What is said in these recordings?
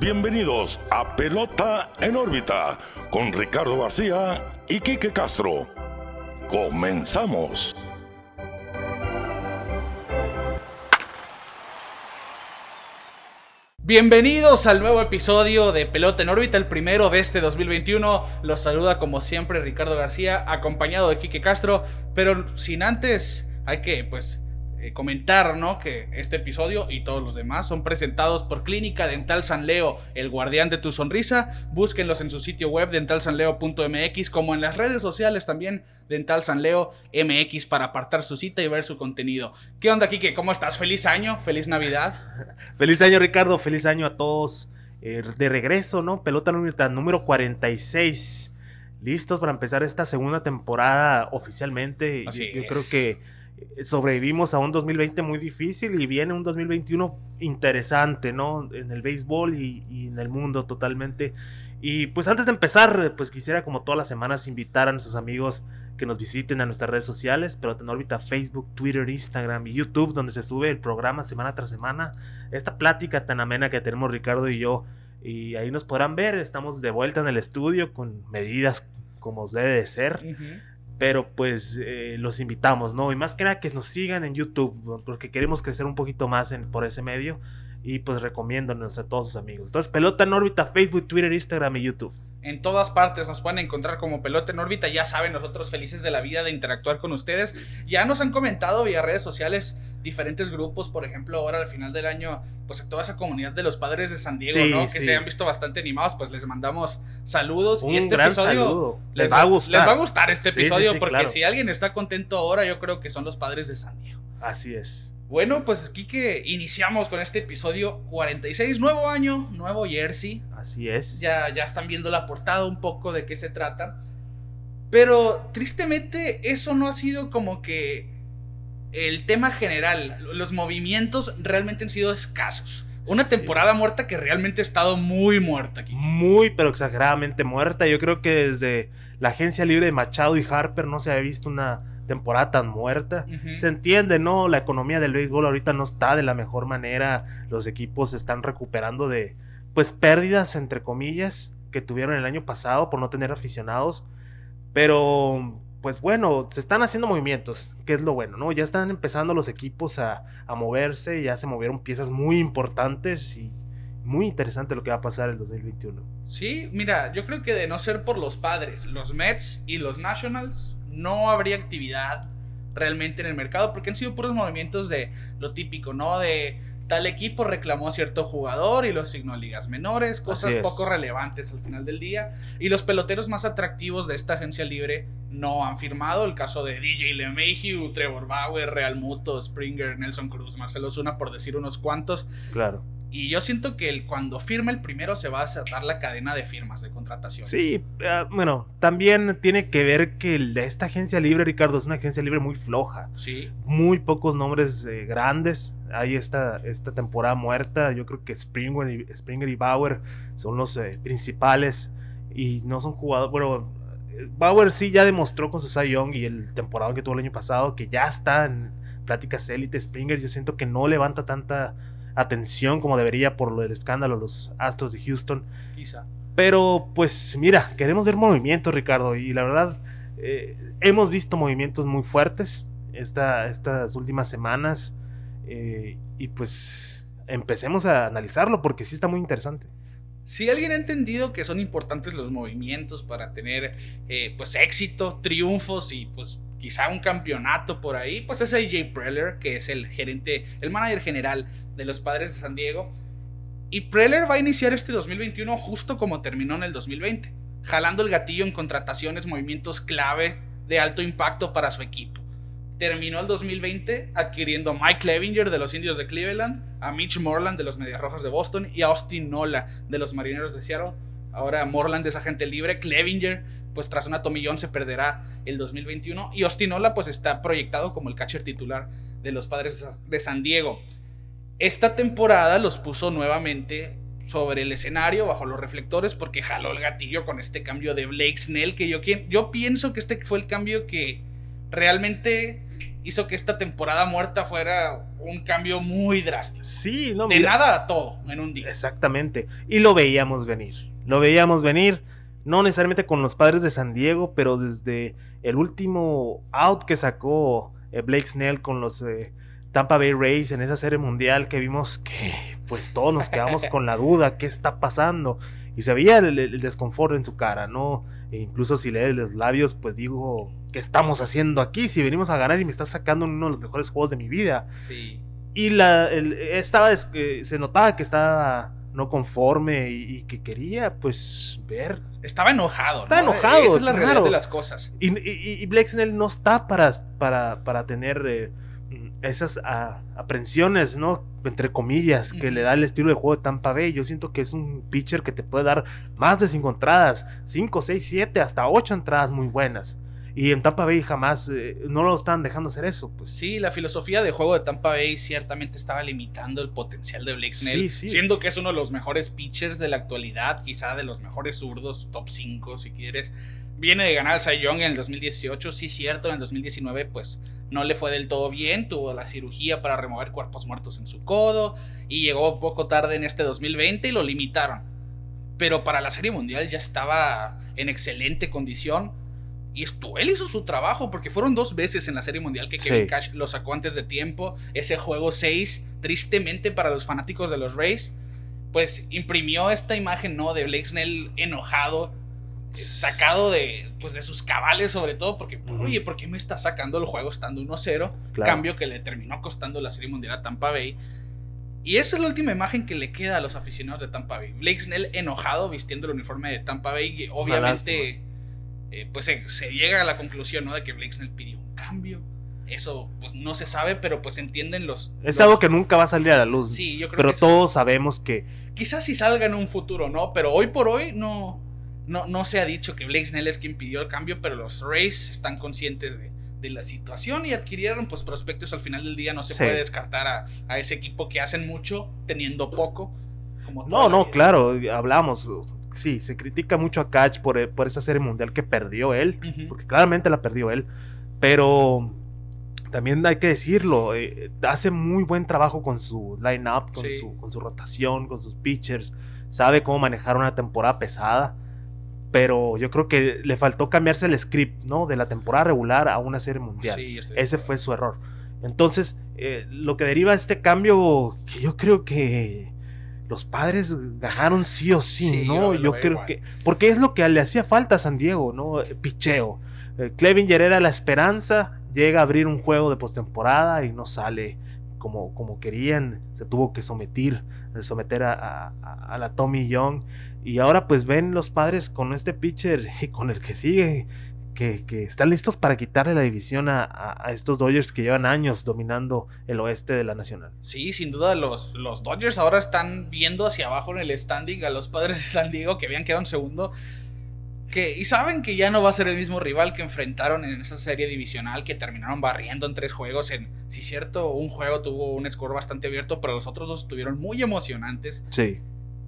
bienvenidos a Pelota en órbita con Ricardo García y Quique Castro. Comenzamos. Bienvenidos al nuevo episodio de Pelota en órbita, el primero de este 2021. Los saluda como siempre Ricardo García, acompañado de Quique Castro, pero sin antes hay que pues eh, comentar, ¿no? Que este episodio y todos los demás son presentados por Clínica Dental San Leo, el guardián de tu sonrisa. Búsquenlos en su sitio web dentalsanleo.mx, como en las redes sociales también Dental San Leo MX para apartar su cita y ver su contenido. ¿Qué onda, Kike? ¿Cómo estás? Feliz año, feliz Navidad. feliz año, Ricardo. Feliz año a todos. Eh, de regreso, ¿no? Pelota número 46. Listos para empezar esta segunda temporada oficialmente. Así yo creo que sobrevivimos a un 2020 muy difícil y viene un 2021 interesante, ¿no? En el béisbol y, en el mundo totalmente. Y pues antes de empezar, pues quisiera como todas las semanas invitar a nuestros amigos que nos visiten a nuestras redes sociales, pero en órbita Facebook, Twitter, Instagram y YouTube, donde se sube el programa semana tras semana. Esta plática tan amena que tenemos Ricardo y yo. Y ahí nos podrán ver, estamos de vuelta en el estudio con medidas como debe de ser. Pero pues eh, los invitamos, ¿no? Y más que nada que nos sigan en YouTube, porque queremos crecer un poquito más en, por ese medio. Y pues recomiéndonos a todos sus amigos. Entonces, Pelota en órbita, Facebook, Twitter, Instagram y YouTube. En todas partes nos pueden encontrar como Pelota en órbita. Ya saben, nosotros felices de la vida de interactuar con ustedes. Ya nos han comentado vía redes sociales diferentes grupos, por ejemplo, ahora al final del año, pues a toda esa comunidad de los padres de San Diego, ¿no? Que se han visto bastante animados, pues les mandamos saludos. y este episodio Les, va a gustar. Les va a gustar este episodio, porque si alguien está contento ahora, yo creo que son los padres de San Diego. Así es. Bueno, pues aquí que iniciamos con este episodio 46, nuevo año, nuevo jersey. Así es. Ya, ya están viendo la portada un poco de qué se trata. Pero tristemente eso no ha sido como que el tema general. Los movimientos realmente han sido escasos. Una temporada muerta que realmente ha estado muy muerta aquí. Muy, pero exageradamente muerta. Yo creo que desde la agencia libre de Machado y Harper no se había visto una temporada tan muerta. Se entiende, ¿no? La economía del béisbol ahorita no está de la mejor manera. Los equipos están recuperando de, pues, pérdidas, entre comillas, que tuvieron el año pasado por no tener aficionados. Pero, pues bueno, se están haciendo movimientos, que es lo bueno, ¿no? Ya están empezando los equipos a, a moverse, ya se movieron piezas muy importantes y muy interesante lo que va a pasar en el 2021. Sí, mira, yo creo que de no ser por los padres, los Mets y los Nationals, no habría actividad realmente en el mercado porque han sido puros movimientos de lo típico, ¿no? De tal equipo reclamó cierto jugador y lo asignó a ligas menores, cosas poco relevantes al final del día. Y los peloteros más atractivos de esta agencia libre no han firmado. El caso de DJ LeMahieu, Trevor Bauer, Real Muto, Springer, Nelson Cruz, Marcelo Zuna, por decir unos cuantos. Claro. Y yo siento que el, cuando firme el primero se va a desatar la cadena de firmas de contratación. Sí, ah, bueno, también tiene que ver que esta agencia libre, Ricardo, es una agencia libre muy floja. Sí. Muy pocos nombres eh, grandes. Hay esta, esta temporada muerta. Yo creo que Springer y, Springer y Bauer son los eh, principales. Y no son jugadores. Bueno, Bauer sí ya demostró con su Cy Young y el temporada que tuvo el año pasado que ya está en pláticas élite. Springer, yo siento que no levanta tanta atención como debería por el escándalo de los Astros de Houston. Quizá. Pero pues mira, queremos ver movimientos, Ricardo, y la verdad eh, hemos visto movimientos muy fuertes esta, estas últimas semanas eh, y pues empecemos a analizarlo porque sí está muy interesante. Si alguien ha entendido que son importantes los movimientos para tener eh, pues éxito, triunfos y pues quizá un campeonato por ahí, pues es AJ Preller, que es el gerente, el manager general de los Padres de San Diego. Y Preller va a iniciar este 2021 justo como terminó en el 2020, jalando el gatillo en contrataciones, movimientos clave de alto impacto para su equipo. Terminó el 2020 adquiriendo a Mike Clevinger de los Indios de Cleveland, a Mitch Morland de los Medias Rojas de Boston y a Austin Nola de los Marineros de Seattle. Ahora Morland es agente libre, Clevinger pues tras una tomillón se perderá el 2021 y Austin Nola pues está proyectado como el catcher titular de los Padres de San Diego. Esta temporada los puso nuevamente sobre el escenario, bajo los reflectores, porque jaló el gatillo con este cambio de Blake Snell, que yo, yo pienso que este fue el cambio que realmente hizo que esta temporada muerta fuera un cambio muy drástico. Sí, no, De mira, nada a todo en un día. Exactamente. Y lo veíamos venir. Lo veíamos venir. No necesariamente con los padres de San Diego, pero desde el último out que sacó eh, Blake Snell con los eh, Tampa Bay Rays en esa serie mundial que vimos que pues todos nos quedamos con la duda, ¿qué está pasando? Y se veía el, el desconfort en su cara, ¿no? E incluso si lee los labios, pues digo, ¿qué estamos haciendo aquí? Si venimos a ganar y me estás sacando uno de los mejores juegos de mi vida. Sí. Y la, el- estaba, es- eh, se notaba que estaba no conforme y, y que quería, pues, ver. Estaba enojado. Estaba ¿no? enojado, Esa es la realidad claro. de las cosas. Y, y, y Blake Snell no está para, para, para tener eh, esas ah, aprensiones, ¿no? Entre comillas, que le da el estilo de juego de Tampa Bay. Yo siento que es un pitcher que te puede dar más de 5 entradas, 5, 6, 7, hasta 8 entradas muy buenas. Y en Tampa Bay jamás eh, no lo están dejando hacer eso, pues. Sí, la filosofía de juego de Tampa Bay ciertamente estaba limitando el potencial de Blake Snell, Sí, sí. siendo que es uno de los mejores pitchers de la actualidad, quizá de los mejores zurdos, top 5 si quieres. Viene de ganar al Cy Young en el 2018, sí cierto, en el 2019 pues no le fue del todo bien, tuvo la cirugía para remover cuerpos muertos en su codo y llegó un poco tarde en este 2020 y lo limitaron. Pero para la Serie Mundial ya estaba en excelente condición. Y esto, él hizo su trabajo porque fueron dos veces en la Serie Mundial que Sí. Kevin Cash lo sacó antes de tiempo. Ese juego 6, tristemente para los fanáticos de los Rays, pues imprimió esta imagen, ¿no? De Blake Snell enojado, sacado de, pues, de sus cabales sobre todo, porque, oye, ¿por qué me está sacando el juego estando 1-0? Claro. Cambio que le terminó costando la Serie Mundial a Tampa Bay. Y esa es la última imagen que le queda a los aficionados de Tampa Bay. Blake Snell enojado vistiendo el uniforme de Tampa Bay. obviamente, eh, pues se, se llega a la conclusión, ¿no? De que Blake Snell pidió un cambio. Eso, pues no se sabe, pero pues entienden los. Es los- algo que nunca va a salir a la luz. Sí, yo creo pero que sí. todos sabemos que Quizás sí salga en un futuro, ¿no? Pero hoy por hoy no, no, no se ha dicho que Blake Snell es quien pidió el cambio, pero los Rays están conscientes de, de la situación y adquirieron pues prospectos al final del día. No se Sí. puede descartar a, a ese equipo que hacen mucho teniendo poco. Como No, no, vida. claro, hablamos. Sí, se critica mucho a Catch por, por esa serie mundial que perdió él, porque claramente la perdió él, pero también hay que decirlo, eh, hace muy buen trabajo con su line-up, con, Sí. su, con su rotación, con sus pitchers, sabe cómo manejar una temporada pesada, pero yo creo que le faltó cambiarse el script, ¿no? De la temporada regular a una serie mundial. Sí, Ese fue su error. Entonces, eh, lo que deriva de este cambio, que yo creo que los padres ganaron sí o sí, Sí, ¿no? yo creo igual. que. Porque es lo que le hacía falta a San Diego, ¿no? Picheo. Eh, Clevinger era la esperanza, llega a abrir un juego de postemporada y no sale como, como querían. Se tuvo que someter, eh, someter a, a- a la Tommy Young. Y ahora pues ven los padres con este pitcher y con el que sigue, que, que están listos para quitarle la división a, a- a estos Dodgers que llevan años dominando el oeste de la Nacional. Sí, sin duda los, los Dodgers ahora están viendo hacia abajo en el standing a los padres de San Diego que habían quedado en segundo. Que, y saben que ya no va a ser el mismo rival que enfrentaron en esa serie divisional que terminaron barriendo en tres juegos. En, sí, cierto, un juego tuvo un score bastante abierto, pero los otros dos estuvieron muy emocionantes. Sí.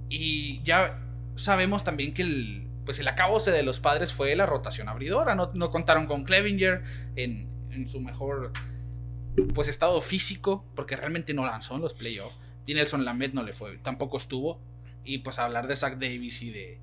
Y ya sabemos también que el, pues el acabose de los padres fue la rotación abridora. No, no contaron con Clevinger en, en su mejor pues estado físico, porque realmente no lanzó en los playoffs. Y Nelson Lamet no le fue, tampoco estuvo. Y pues hablar de Zach Davis y de,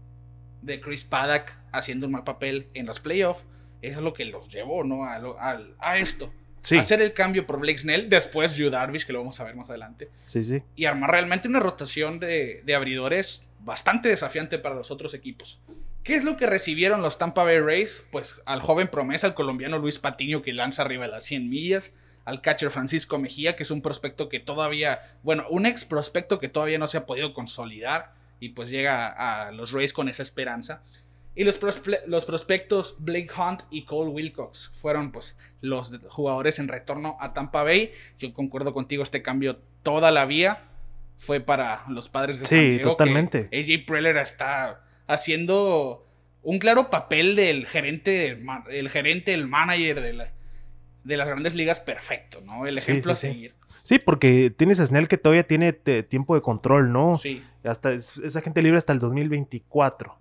de Chris Paddock haciendo un mal papel en los playoffs, eso es lo que los llevó, ¿no? A, lo- a esto. Sí, Hacer el cambio por Blake Snell, después Yu Darvish, que lo vamos a ver más adelante sí, sí. y armar realmente una rotación de, de abridores bastante desafiante para los otros equipos. ¿Qué es lo que recibieron los Tampa Bay Rays? Pues al joven promesa, al colombiano Luis Patiño, que lanza arriba de las 100 millas, al catcher Francisco Mejía, que es un prospecto que todavía, bueno, un ex prospecto que todavía no se ha podido consolidar y pues llega a los Rays con esa esperanza. Y los, prospe- los prospectos Blake Hunt y Cole Wilcox fueron pues los jugadores en retorno a Tampa Bay. Yo concuerdo contigo, este cambio toda la vía fue para los padres de Sí, San Diego. que totalmente. AJ Preller está haciendo un claro papel del gerente, el gerente, el manager de, la- de las grandes ligas perfecto, ¿no? El ejemplo sí, a seguir. Sí, porque tienes a Snell que todavía tiene tiempo de control, ¿no? Sí. Hasta es- esa gente libre hasta el 2024.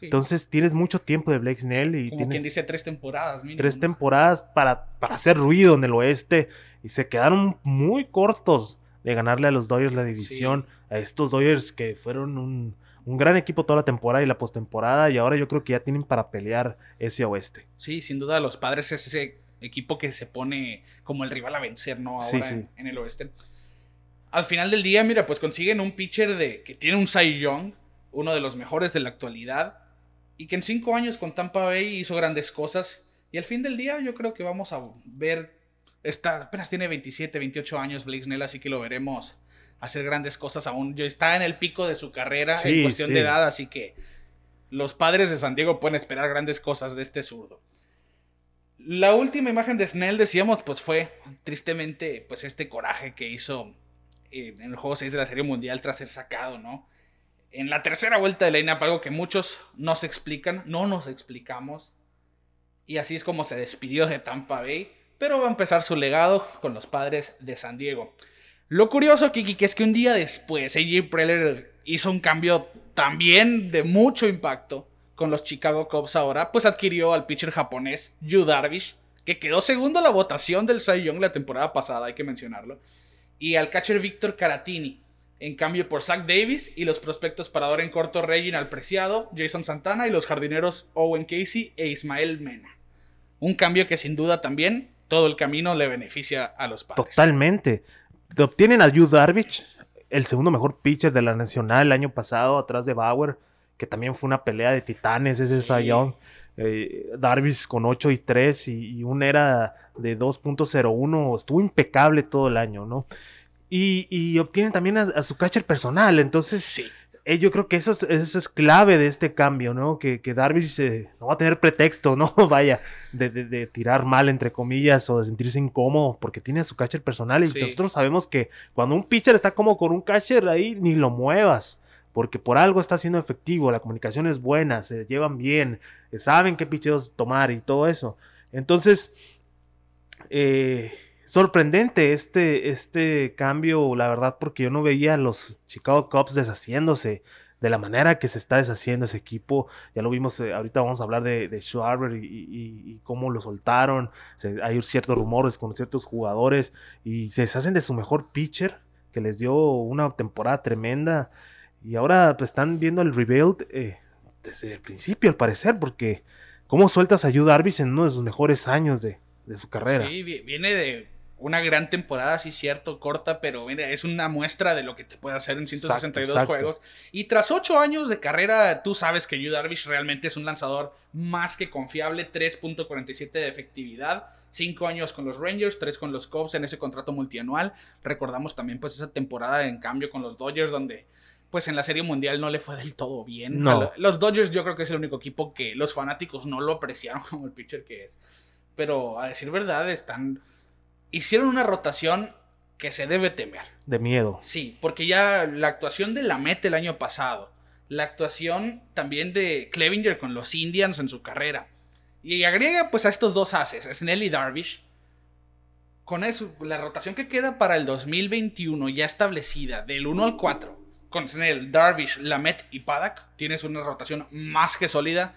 Entonces tienes mucho tiempo de Blake Snell y Como tienes quien dice tres temporadas, mínimo, tres ¿no? temporadas para, para hacer ruido en el oeste y se quedaron muy cortos de ganarle a los Dodgers la división, a estos Dodgers que fueron un, un gran equipo toda la temporada y la postemporada y ahora yo creo que ya tienen para pelear ese oeste. Sí, sin duda los padres es ese equipo que se pone como el rival a vencer, ¿no? Ahora Sí, sí. En, en el oeste. Al final del día, mira, pues consiguen un pitcher de que tiene un Cy Young, uno de los mejores de la actualidad, y que en cinco años con Tampa Bay hizo grandes cosas. Y al fin del día, yo creo que vamos a ver. Está, apenas tiene 27, 28 años Blake Snell, así que lo veremos hacer grandes cosas aún. Ya está en el pico de su carrera Sí, en cuestión sí. de edad, así que los padres de San Diego pueden esperar grandes cosas de este zurdo. La última imagen de Snell, decíamos, pues fue tristemente pues este coraje que hizo eh, en el juego 6 de la Serie Mundial tras ser sacado, ¿no? En la tercera vuelta de line-up, algo que muchos no se explican, no nos explicamos. Y así es como se despidió de Tampa Bay, pero va a empezar su legado con los padres de San Diego. Lo curioso, Kiki, que es que un día después AJ Preller hizo un cambio también de mucho impacto con los Chicago Cubs ahora, pues adquirió al pitcher japonés Yu Darvish, que quedó segundo en la votación del Cy Young la temporada pasada, hay que mencionarlo, y al catcher Víctor Caratini, en cambio por Zach Davis y los prospectos parador en corto Reginald Preciado, Jason Santana y los jardineros Owen Casey e Ismael Mena. Un cambio que sin duda también todo el camino le beneficia a los padres. Totalmente. Obtienen a Yu Darvish, el segundo mejor pitcher de la Nacional el año pasado, atrás de Bauer, que también fue una pelea de titanes, ese Sí. Cy Young. Eh, Darvish con 8 y 3 y, y un era de 2.01, estuvo impecable todo el año, ¿no? Y, y obtienen también a, a su catcher personal, entonces Sí. Eh, yo creo que eso es, eso es clave de este cambio, ¿no? Que, que Darvish eh, no va a tener pretexto, ¿no? Vaya, de, de- de tirar mal, entre comillas, o de sentirse incómodo, porque tiene a su catcher personal. Y Sí. nosotros sabemos que cuando un pitcher está como con un catcher ahí, ni lo muevas. Porque por algo está siendo efectivo, la comunicación es buena, se llevan bien, saben qué picheos tomar y todo eso. Entonces, eh, sorprendente este, este cambio, la verdad, porque yo no veía a los Chicago Cubs deshaciéndose de la manera que se está deshaciendo ese equipo. Ya lo vimos, eh, ahorita vamos a hablar de, de Schwarber y, cómo lo soltaron. Se- hay ciertos rumores con ciertos jugadores y se deshacen de su mejor pitcher, que les dio una temporada tremenda. Y ahora pues, están viendo el rebuild eh, desde el principio, al parecer, porque cómo sueltas a Yu Darvish en uno de sus mejores años de, de su carrera. Sí, vi- viene de una gran temporada, sí, cierto, corta, pero mira, es una muestra de lo que te puede hacer en 162 Exacto, juegos. Y tras 8 años de carrera, tú sabes que Yu Darvish realmente es un lanzador más que confiable, 3.47 de efectividad. 5 años con los Rangers, 3 con los Cubs en ese contrato multianual. Recordamos también pues esa temporada en cambio con los Dodgers donde pues en la Serie Mundial no le fue del todo bien. No. Lo- Los Dodgers yo creo que es el único equipo que los fanáticos no lo apreciaron como el pitcher que es. Pero a decir verdad, están. Hicieron una rotación que se debe temer. De miedo. Sí, porque ya la actuación de Lamet el año pasado, la actuación también de Clevinger con los Indians en su carrera, y agrega pues a estos dos haces, Snell y Darvish, con eso, la rotación que queda para el 2021 ya establecida del 1 al 4, con Snell, Darvish, Lamet y Paddock, tienes una rotación más que sólida.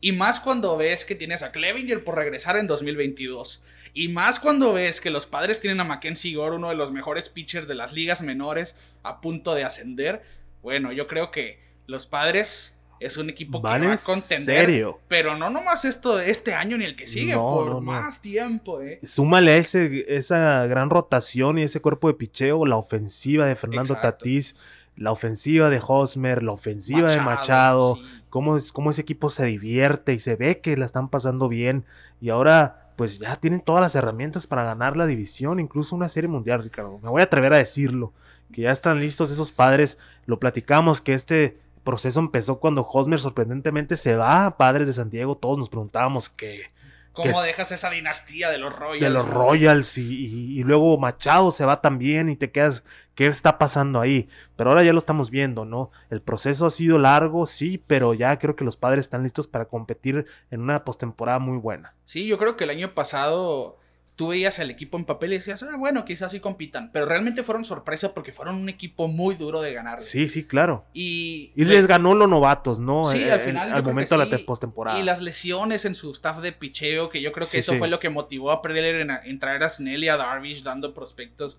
Y más cuando ves que tienes a Clevinger por regresar en 2022. Y más cuando ves que los padres tienen a Mackenzie Gore, uno de los mejores pitchers de las ligas menores, a punto de ascender. Bueno, yo creo que los padres es un equipo Van que va a contender. serio. Pero no nomás esto este año ni el que sigue, No, por no, no. más tiempo, eh. Súmale ese, esa gran rotación y ese cuerpo de picheo, la ofensiva de Fernando Exacto. Tatís, la ofensiva de Hosmer, la ofensiva de Machado, sí. cómo, es, cómo ese equipo se divierte y se ve que la están pasando bien. Y ahora, pues ya tienen todas las herramientas para ganar la división, incluso una serie mundial, Ricardo. Me voy a atrever a decirlo, que ya están listos esos padres. Lo platicamos, que este proceso empezó cuando Hosmer sorprendentemente se va a Padres de San Diego. Todos nos preguntábamos qué ¿Cómo dejas esa dinastía de los Royals? de los? Royals y, y- y luego Machado se va también y te quedas, ¿qué está pasando ahí? Pero ahora ya lo estamos viendo, ¿no? El proceso ha sido largo, sí, pero ya creo que los padres están listos para competir en una postemporada muy buena. Sí, yo creo que el año pasado tú veías el equipo en papel y decías, ah, bueno, quizás sí compitan. Pero realmente fueron sorpresa porque fueron un equipo muy duro de ganar. Sí, sí, claro. Y, y les ganó los novatos, ¿no? Sí, Eh, al final. Al momento de la postemporada. Y las lesiones en su staff de picheo, que yo creo que sí, eso sí. fue lo que motivó a Preller en, en, traer a Snell y a Darvish dando prospectos.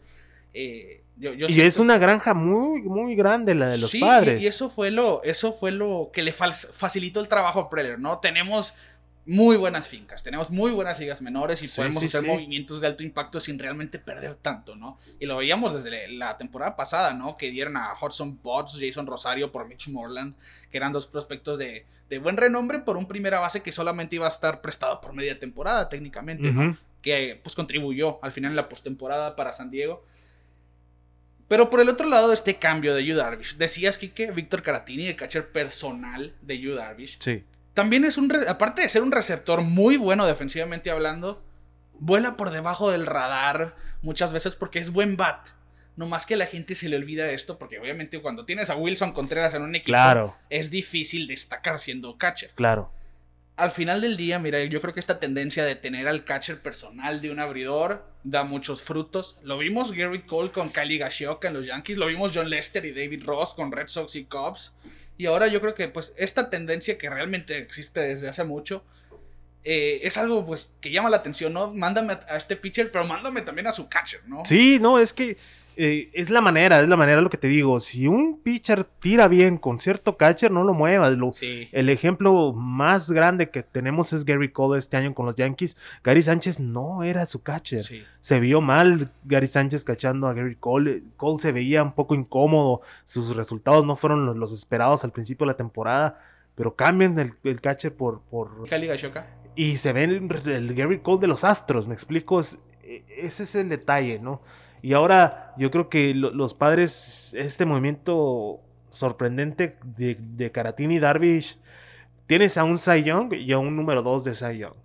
Eh, yo, yo y siento... es una granja muy, muy grande la de los sí, padres. Y, y eso fue lo, eso fue lo que le facilitó el trabajo a Preller, ¿no? Tenemos muy buenas fincas, tenemos muy buenas ligas menores y sí, podemos sí, hacer sí. movimientos de alto impacto sin realmente perder tanto, ¿no? Y lo veíamos desde la temporada pasada, ¿no? Que dieron a Hudson Potts, Jason Rosario por Mitch Morland, que eran dos prospectos de, de, buen renombre por un primera base que solamente iba a estar prestado por media temporada técnicamente, uh -huh. ¿no? Que pues contribuyó al final en la postemporada para San Diego. Pero por el otro lado, este cambio de Yu Darvish. Decías, Kike, Víctor Caratini, el catcher personal de Yu Darvish. Sí también es un, aparte de ser un receptor muy bueno defensivamente hablando, vuela por debajo del radar muchas veces porque es buen bat. No más que la gente se le olvida esto, porque obviamente cuando tienes a Wilson Contreras en un equipo, claro. es difícil destacar siendo catcher. Claro. Al final del día, mira, yo creo que esta tendencia de tener al catcher personal de un abridor da muchos frutos. Lo vimos Gary Cole con Kylie Gashioka en los Yankees, lo vimos John Lester y David Ross con Red Sox y Cubs. Y ahora yo creo que pues esta tendencia que realmente existe desde hace mucho eh, es algo pues que llama la atención, ¿no? Mándame a este pitcher, pero mándame también a su catcher, ¿no? Sí, no, es que eh, es la manera, es la manera lo que te digo. Si un pitcher tira bien con cierto catcher, no lo muevas. Lo, sí. El ejemplo más grande que tenemos es Gary Cole este año con los Yankees. Gary Sánchez no era su catcher. Sí. Se vio mal Gary Sánchez cachando a Gary Cole. Cole se veía un poco incómodo. Sus resultados no fueron los, los esperados al principio de la temporada. Pero cambian el, el catcher por... por... Cali Gashoka. Y se ve el, el, Gary Cole de los Astros, me explico. Es, ese es el detalle, ¿no? Y ahora yo creo que lo, los padres, este movimiento sorprendente de, de Caratini y Darvish, tienes a un Cy Young y a un número 2 de Cy Young.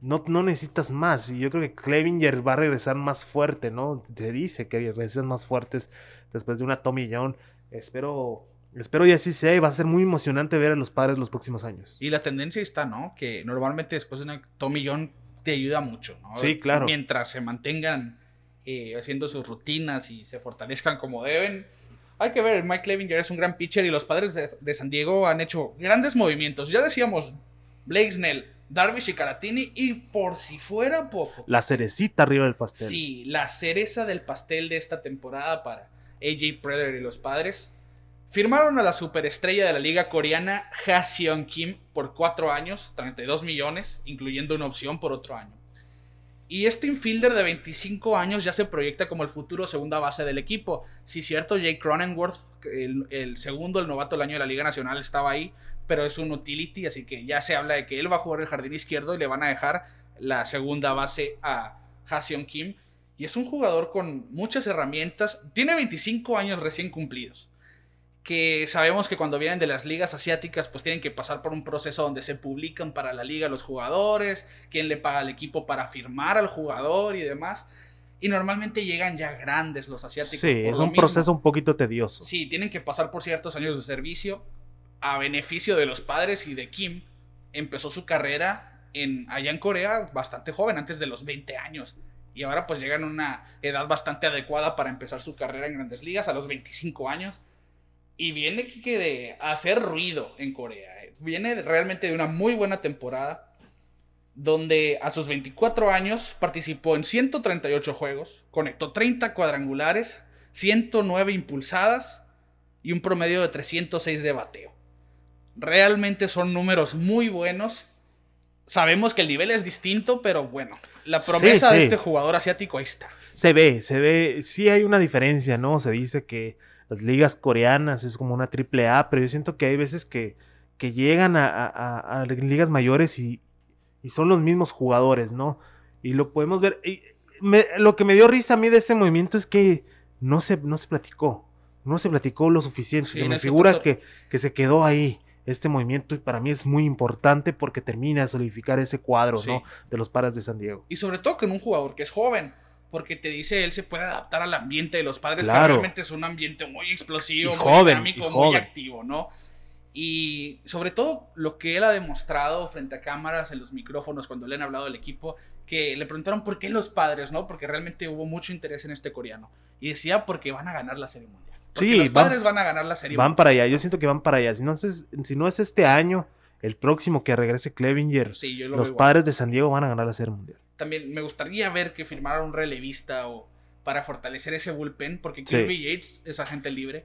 No, no necesitas más. Y yo creo que Clevinger va a regresar más fuerte, ¿no? Se dice que regresan más fuertes después de una Tommy John. Espero, espero y así sea. Y va a ser muy emocionante ver a los padres los próximos años. Y la tendencia está, ¿no? Que normalmente después de una Tommy John te ayuda mucho, ¿no? Sí, claro. Mientras se mantengan eh, haciendo sus rutinas y se fortalezcan como deben. Hay que ver, Mike Clevinger es un gran pitcher y los padres de, de, San Diego han hecho grandes movimientos. Ya decíamos, Blake Snell, Darvish y Caratini, y por si fuera poco. La cerecita arriba del pastel. Sí, la cereza del pastel de esta temporada para AJ Preller y los padres. Firmaron a la superestrella de la liga coreana, Ha Seon Kim, por cuatro años, 32 millones, incluyendo una opción por otro año. Y este infielder de 25 años ya se proyecta como el futuro segunda base del equipo. Si sí, cierto, Jake Cronenworth, el, segundo, el novato del año de la Liga Nacional, estaba ahí, pero es un utility, así que ya se habla de que él va a jugar el jardín izquierdo y le van a dejar la segunda base a Haseon Kim. Y es un jugador con muchas herramientas. Tiene 25 años recién cumplidos que sabemos que cuando vienen de las ligas asiáticas pues tienen que pasar por un proceso donde se publican para la liga los jugadores, quién le paga al equipo para firmar al jugador y demás. Y normalmente llegan ya grandes los asiáticos. Sí, es un mismo. proceso un poquito tedioso. Sí, tienen que pasar por ciertos años de servicio a beneficio de los padres y de Kim. Empezó su carrera en, allá en Corea bastante joven, antes de los 20 años. Y ahora pues llegan a una edad bastante adecuada para empezar su carrera en grandes ligas a los 25 años. Y viene que de hacer ruido en Corea. Viene realmente de una muy buena temporada. Donde a sus 24 años participó en 138 juegos. Conectó 30 cuadrangulares. 109 impulsadas. Y un promedio de 306 de bateo. Realmente son números muy buenos. Sabemos que el nivel es distinto, pero bueno, la promesa sí, sí. de este jugador asiático ahí está. Se ve, se ve, sí hay una diferencia, ¿no? Se dice que las ligas coreanas es como una triple A, pero yo siento que hay veces que, que llegan a, a, a, ligas mayores y, y, son los mismos jugadores, ¿no? Y lo podemos ver. Y me, lo que me dio risa a mí de ese movimiento es que no se, no se platicó, no se platicó lo suficiente. Sí, se me figura que, que se quedó ahí este movimiento y para mí es muy importante porque termina de solidificar ese cuadro, sí. ¿no? De los paras de San Diego. Y sobre todo con un jugador que es joven porque te dice él se puede adaptar al ambiente de los padres, claro. que realmente es un ambiente muy explosivo, y muy joven, dinámico, muy activo, ¿no? Y sobre todo lo que él ha demostrado frente a cámaras, en los micrófonos, cuando le han hablado del equipo, que le preguntaron por qué los padres, ¿no? Porque realmente hubo mucho interés en este coreano. Y decía porque van a ganar la Serie Mundial. Porque Sí, los van- padres van a ganar la Serie Van Mundial. para allá, yo siento que van para allá. Si no es, si no es este año, el próximo que regrese Clevinger, Sí, los padres de San Diego van a ganar la Serie Mundial. También me gustaría ver que firmara un relevista o para fortalecer ese bullpen, porque Sí. Kirby Yates es agente libre,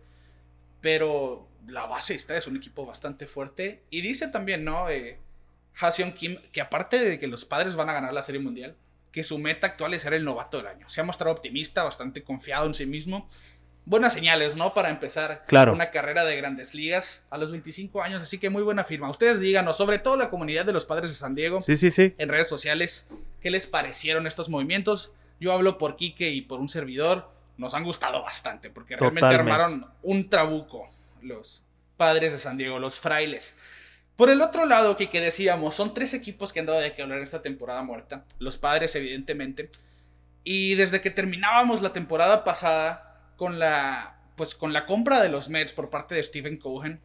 pero la base está, es un equipo bastante fuerte. Y dice también, ¿no? Eh, Ha-Seon Kim, que aparte de que los padres van a ganar la Serie Mundial, que su meta actual es ser el novato del año. Se ha mostrado optimista, bastante confiado en sí mismo. Buenas señales, ¿no? Para empezar Claro. una carrera de grandes ligas a los 25 años, así que muy buena firma. Ustedes díganos, sobre todo la comunidad de los padres de San Diego, Sí, sí, sí. en redes sociales qué les parecieron estos movimientos. Yo hablo por Quique y por un servidor. Nos han gustado bastante porque realmente Totalmente. armaron un trabuco los padres de San Diego, los frailes. Por el otro lado, Quique, decíamos, son tres equipos que han dado de qué hablar en esta temporada muerta. Los padres, evidentemente. Y desde que terminábamos la temporada pasada con la, pues, con la compra de los Mets por parte de Stephen Cohen,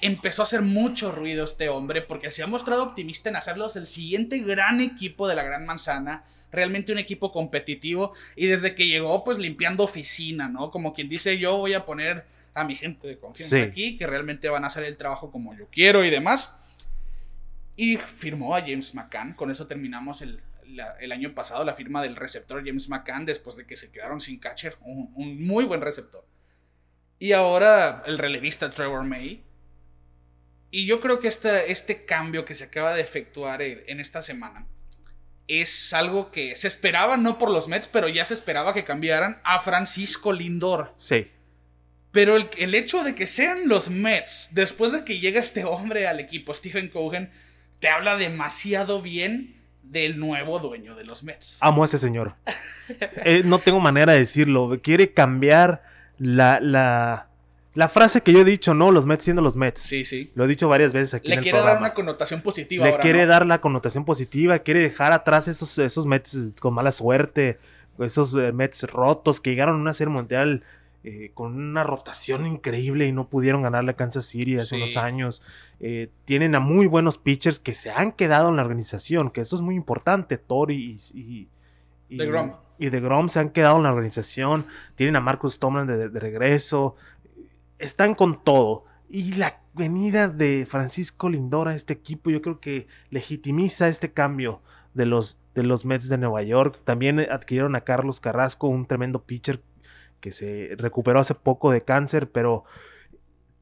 empezó a hacer mucho ruido este hombre porque se ha mostrado optimista en hacerlos el siguiente gran equipo de la Gran Manzana, realmente un equipo competitivo y desde que llegó pues limpiando oficina, ¿no? Como quien dice yo voy a poner a mi gente de confianza Sí. aquí que realmente van a hacer el trabajo como yo quiero y demás. Y firmó a James McCann, con eso terminamos el, la- el año pasado la firma del receptor James McCann después de que se quedaron sin catcher, un, un muy buen receptor. Y ahora el relevista Trevor May. Y yo creo que este, este cambio que se acaba de efectuar en en esta semana es algo que se esperaba no por los Mets, pero ya se esperaba que cambiaran a Francisco Lindor. Sí. Pero el, el hecho de que sean los Mets, después de que llega este hombre al equipo, Stephen Cohen, te habla demasiado bien del nuevo dueño de los Mets. Amo a ese señor. Eh, no tengo manera de decirlo. Quiere cambiar la, la, la frase que yo he dicho, ¿no? Los Mets siendo los Mets. Sí, sí. Lo he dicho varias veces aquí en Le el quiere dar programa. una connotación positiva Le ahora, quiere ¿no? dar la connotación positiva, quiere dejar atrás esos, esos Mets con mala suerte, esos eh, Mets rotos que llegaron a una serie mundial eh, con una rotación increíble y no pudieron ganarle a Kansas City hace Sí. unos años. Eh, tienen a muy buenos pitchers que se han quedado en la organización, que esto es muy importante. Tori y, y, y DeGrom se han quedado en la organización. Tienen a Marcus Tomlin de, de regreso. Están con todo. Y la venida de Francisco Lindor a este equipo, yo creo que legitimiza este cambio de los, de los Mets de Nueva York. También adquirieron a Carlos Carrasco, un tremendo pitcher que se recuperó hace poco de cáncer, pero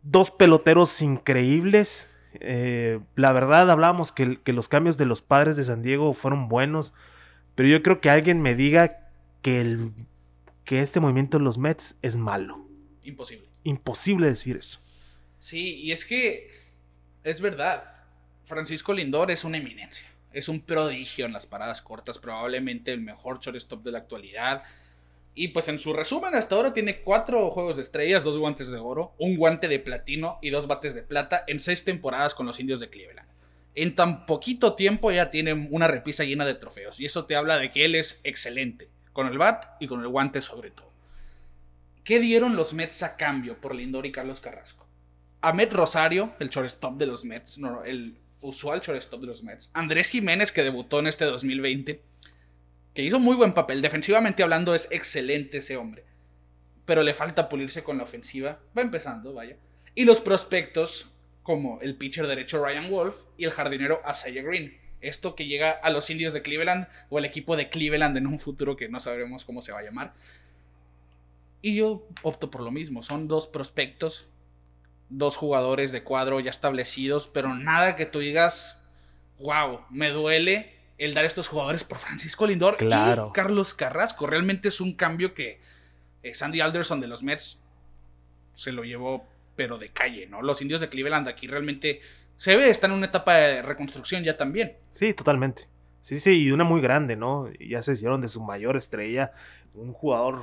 dos peloteros increíbles. Eh, la verdad, hablábamos que, que los cambios de los padres de San Diego fueron buenos, pero yo creo que alguien me diga que, el, que este movimiento de los Mets es malo. Imposible. Imposible decir eso. Sí, y es que es verdad. Francisco Lindor es una eminencia. Es un prodigio en las paradas cortas, probablemente el mejor shortstop de la actualidad. Y pues en su resumen hasta ahora tiene cuatro juegos de estrellas, dos guantes de oro, un guante de platino y dos bates de plata en seis temporadas con los indios de Cleveland. En tan poquito tiempo ya tiene una repisa llena de trofeos. Y eso te habla de que él es excelente. Con el bat y con el guante sobre todo. ¿Qué dieron los Mets a cambio por Lindor y Carlos Carrasco? Ahmed Rosario, el shortstop de los Mets, no, el usual shortstop de los Mets. Andrés Jiménez, que debutó en este 2020, que hizo muy buen papel. Defensivamente hablando, es excelente ese hombre. Pero le falta pulirse con la ofensiva. Va empezando, vaya. Y los prospectos, como el pitcher derecho Ryan Wolf y el jardinero Asaya Green. Esto que llega a los indios de Cleveland o el equipo de Cleveland en un futuro que no sabremos cómo se va a llamar. Y yo opto por lo mismo. Son dos prospectos, dos jugadores de cuadro ya establecidos, pero nada que tú digas, wow, me duele el dar estos jugadores por Francisco Lindor Claro. y Carlos Carrasco. Realmente es un cambio que eh, Sandy Alderson de los Mets se lo llevó, pero de calle, ¿no? Los indios de Cleveland aquí realmente se ve, están en una etapa de reconstrucción ya también. Sí, totalmente. Sí, sí, y una muy grande, ¿no? Ya se hicieron de su mayor estrella. Un jugador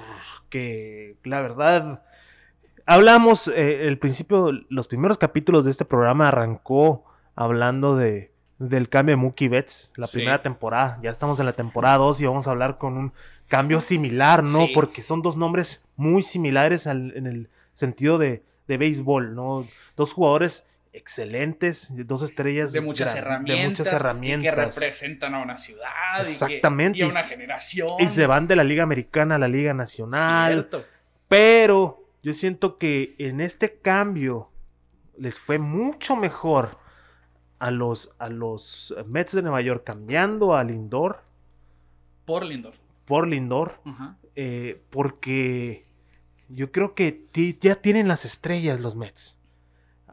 que, la verdad, hablamos, eh, el principio, los primeros capítulos de este programa arrancó hablando de, del cambio de Mookie Betts, la Sí. primera temporada. Ya estamos en la temporada 2 y vamos a hablar con un cambio similar, ¿no? Sí. Porque son dos nombres muy similares al- en el sentido de, de béisbol, ¿no? Dos jugadores excelentes, dos estrellas de muchas, herramientas, de muchas y herramientas. que representan a una ciudad y que- Exactamente, y, a y una s- generación. Y se van de la Liga Americana a la Liga Nacional. Cierto. Pero yo siento que en este cambio les fue mucho mejor a los, a los Mets de Nueva York cambiando a Lindor Por Lindor. por Lindor. Eh, porque yo creo que ya tienen las estrellas los Mets.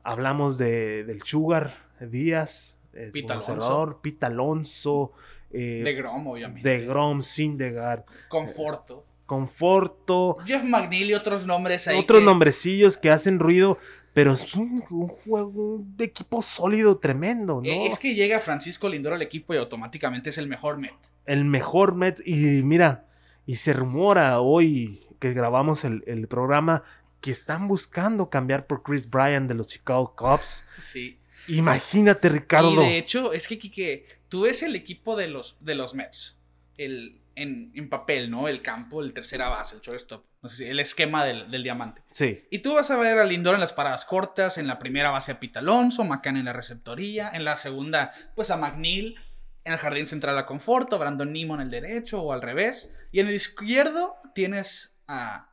Hablamos de, del Sugar Díaz, Pete un Alonso. Pete Alonso, eh, De Grom, obviamente. de Grom, Syndergaard, Conforto. Conforto, Jeff McNeil y otros nombres ahí. otros que- nombrecillos que hacen ruido, pero es un, un juego, un equipo sólido tremendo, ¿no? Eh, Es que llega Francisco Lindor al equipo y automáticamente es el mejor Met. el mejor Met. Y mira, y se rumora hoy que grabamos el, el programa que están buscando cambiar por Chris Bryant de los Chicago Cubs. Sí. Imagínate, Ricardo. Y de hecho, es que Kike, tú ves el equipo de los, de los Mets. El, en, en papel, ¿no? El campo, el tercera base, el shortstop. No sé si, el esquema del, del diamante. Sí, Y tú vas a ver a Lindor en las paradas cortas, en la primera base a Pete Alonso, McCann en la receptoría, en la segunda, pues a McNeil, en el jardín central a Conforto, Brandon Nimo en el derecho o al revés. Y en el izquierdo tienes a,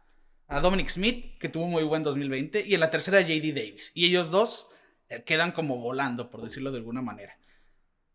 a Dominic Smith, que tuvo muy buen 2020, y en la tercera JD Davis. Y ellos dos eh, quedan como volando, por decirlo de alguna manera.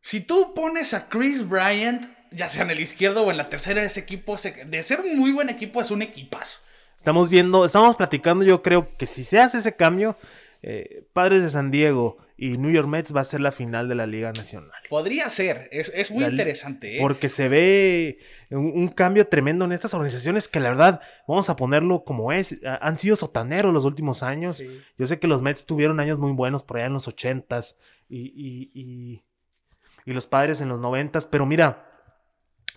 Si tú pones a Chris Bryant, ya sea en el izquierdo o en la tercera, ese equipo, de ser un muy buen equipo, es un equipazo. estamos viendo, estamos platicando. Yo creo que si se hace ese cambio, eh, Padres de San Diego y New York Mets va a ser la final de la Liga Nacional. Podría ser, es, es muy La interesante. ¿eh? Porque se ve un, un cambio tremendo en estas organizaciones que la verdad, vamos a ponerlo como es, han sido sotaneros los últimos años. Sí. Yo sé que los Mets tuvieron años muy buenos por allá en los 80s y, y, y- y los padres en los 90s, pero mira,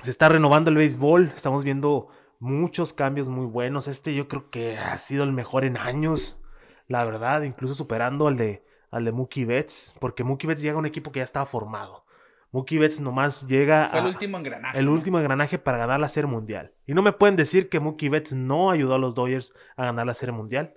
se está renovando el béisbol, estamos viendo muchos cambios muy buenos. Este yo creo que ha sido el mejor en años, la verdad, incluso superando al de, al de Mookie Betts, porque Mookie Betts llega a un equipo que ya estaba formado. Mookie Betts nomás llega Fue el a- último engranaje. el ¿no? último engranaje para ganar la Serie Mundial. Y no me pueden decir que Mookie Betts no ayudó a los Dodgers a ganar la Serie Mundial.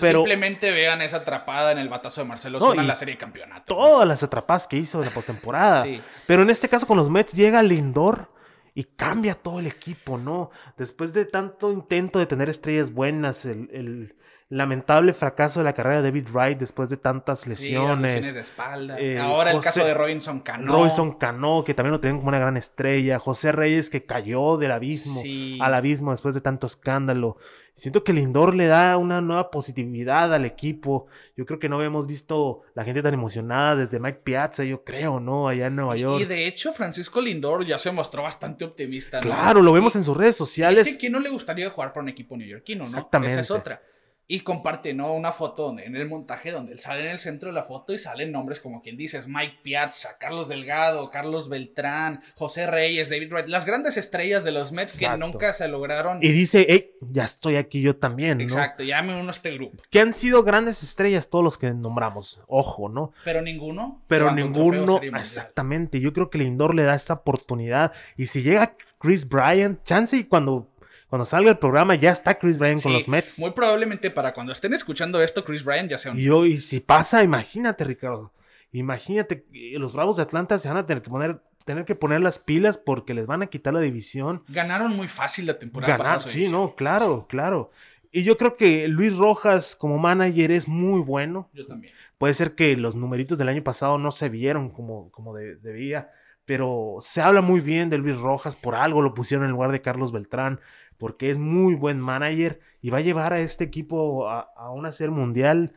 Pero- Simplemente vean esa atrapada en el batazo de Marcelo No, en la serie de campeonato. Todas las atrapadas que hizo en la postemporada. Sí. Pero en este caso con los Mets llega Lindor y cambia todo el equipo, ¿no? Después de tanto intento de tener estrellas buenas, el, el lamentable fracaso de la carrera de David Wright después de tantas Sí, las lesiones. lesiones de espalda. Eh, Ahora el José- caso de Robinson Cano. Robinson Cano, que también lo tenían como una gran estrella. José Reyes, que cayó del abismo Sí. al abismo después de tanto escándalo. Siento que Lindor le da una nueva positividad al equipo. Yo creo que no habíamos visto la gente tan emocionada desde Mike Piazza, yo creo, ¿no? Allá en Nueva York. Y de hecho, Francisco Lindor ya se mostró bastante optimista. ¿no? Claro, lo vemos en sus redes sociales. Es que ¿quién no le gustaría jugar para un equipo neoyorquino, no? Exactamente. Esa es otra. Y comparte, ¿no? Una foto donde, en el montaje donde él sale en el centro de la foto y salen nombres como quien dices, Mike Piazza, Carlos Delgado, Carlos Beltrán, José Reyes, David Wright, las grandes estrellas de los Mets Exacto. que nunca se lograron. Y dice, hey, ya estoy aquí yo también, ¿no? Exacto, llame uno a este grupo. Que han sido grandes estrellas todos los que nombramos, ojo, ¿no? Pero ninguno. Pero ninguno, exactamente. Yo creo que Lindor le da esta oportunidad. Y si llega Chris Bryant, chance y cuando, cuando salga el programa ya está Chris Bryant con los Mets. Muy probablemente para cuando estén escuchando esto, Chris Bryant ya sea un. Y hoy, si pasa, imagínate, Ricardo. Imagínate, que los Bravos de Atlanta se van a tener que poner, tener que poner las pilas porque les van a quitar la división. Ganaron muy fácil la temporada Ganar, pasada. sí, no, claro, claro. Y yo creo que Luis Rojas como manager es muy bueno. Yo también. Puede ser que los numeritos del año pasado no se vieron como, como de- debía, pero se habla muy bien de Luis Rojas, por algo lo pusieron en lugar de Carlos Beltrán, porque es muy buen manager y va a llevar a este equipo a, a una serie mundial.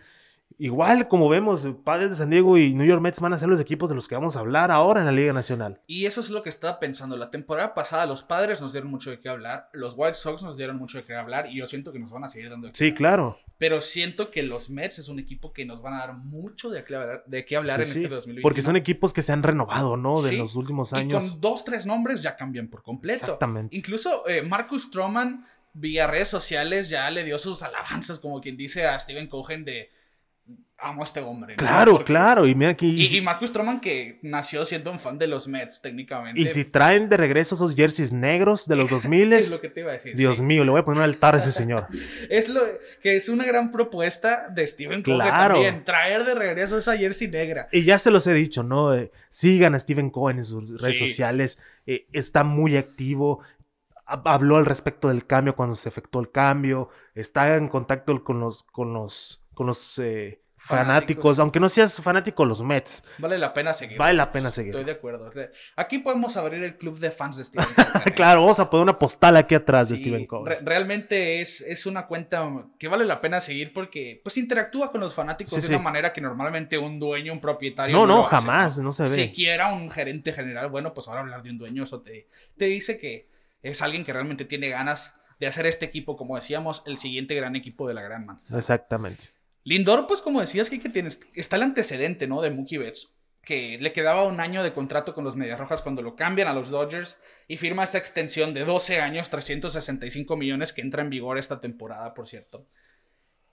Igual como vemos, Padres de San Diego y New York Mets van a ser los equipos de los que vamos a hablar ahora en la Liga Nacional. Y eso es lo que estaba pensando. La temporada pasada los padres nos dieron mucho de qué hablar, los White Sox nos dieron mucho de qué hablar y yo siento que nos van a seguir dando de qué Sí, claro. Pero siento que los Mets es un equipo que nos van a dar mucho de qué hablar, de qué hablar Sí, en sí, este 2021. porque son equipos que se han renovado, ¿no? De Sí, los últimos Y años. con dos, tres nombres ya cambian por completo. Exactamente. Incluso eh, Marcus Stroman, vía redes sociales, ya le dio sus alabanzas, como quien dice a Steven Cohen, de amo a este hombre. ¿no? Claro, Porque- claro. Y mira que. Y, y Marcus Stroman que nació siendo un fan de los Mets técnicamente. Y si traen de regreso esos jerseys negros de los 2000 es lo que te iba a decir. Dios sí. mío, le voy a poner un altar a ese señor. Es lo que es una gran propuesta de Steven Cohen Claro. también. Traer de regreso esa jersey negra. Y ya se los he dicho, ¿no? Eh, sigan a Steven Cohen en sus redes sociales. eh, está muy activo. Ha- Habló al respecto del cambio cuando se efectuó el cambio. Está en contacto con los, con los, con los eh, fanáticos. Fanáticos. Aunque no seas fanático de los Mets, Vale la pena seguir. vale la pena seguir. Estoy de acuerdo. Aquí podemos abrir el club de fans de Steven Cohen. Claro, vamos a poner una postal aquí atrás de Steven Cohen. re- realmente es, es una cuenta que vale la pena seguir porque pues interactúa con los fanáticos Sí, de sí. una manera que normalmente un dueño, un propietario. No, no, hace, jamás, no se ve. Siquiera un gerente general, bueno, pues ahora hablar de un dueño, eso te, te dice que es alguien que realmente tiene ganas de hacer este equipo, como decíamos, el siguiente gran equipo de la Gran Manzana. Exactamente. Lindor, pues como decías, que tiene, está el antecedente, ¿no? De Mookie Betts, que le quedaba un año de contrato con los Medias Rojas cuando lo cambian a los Dodgers y firma esa extensión de 12 años, 365 millones que entra en vigor esta temporada, por cierto.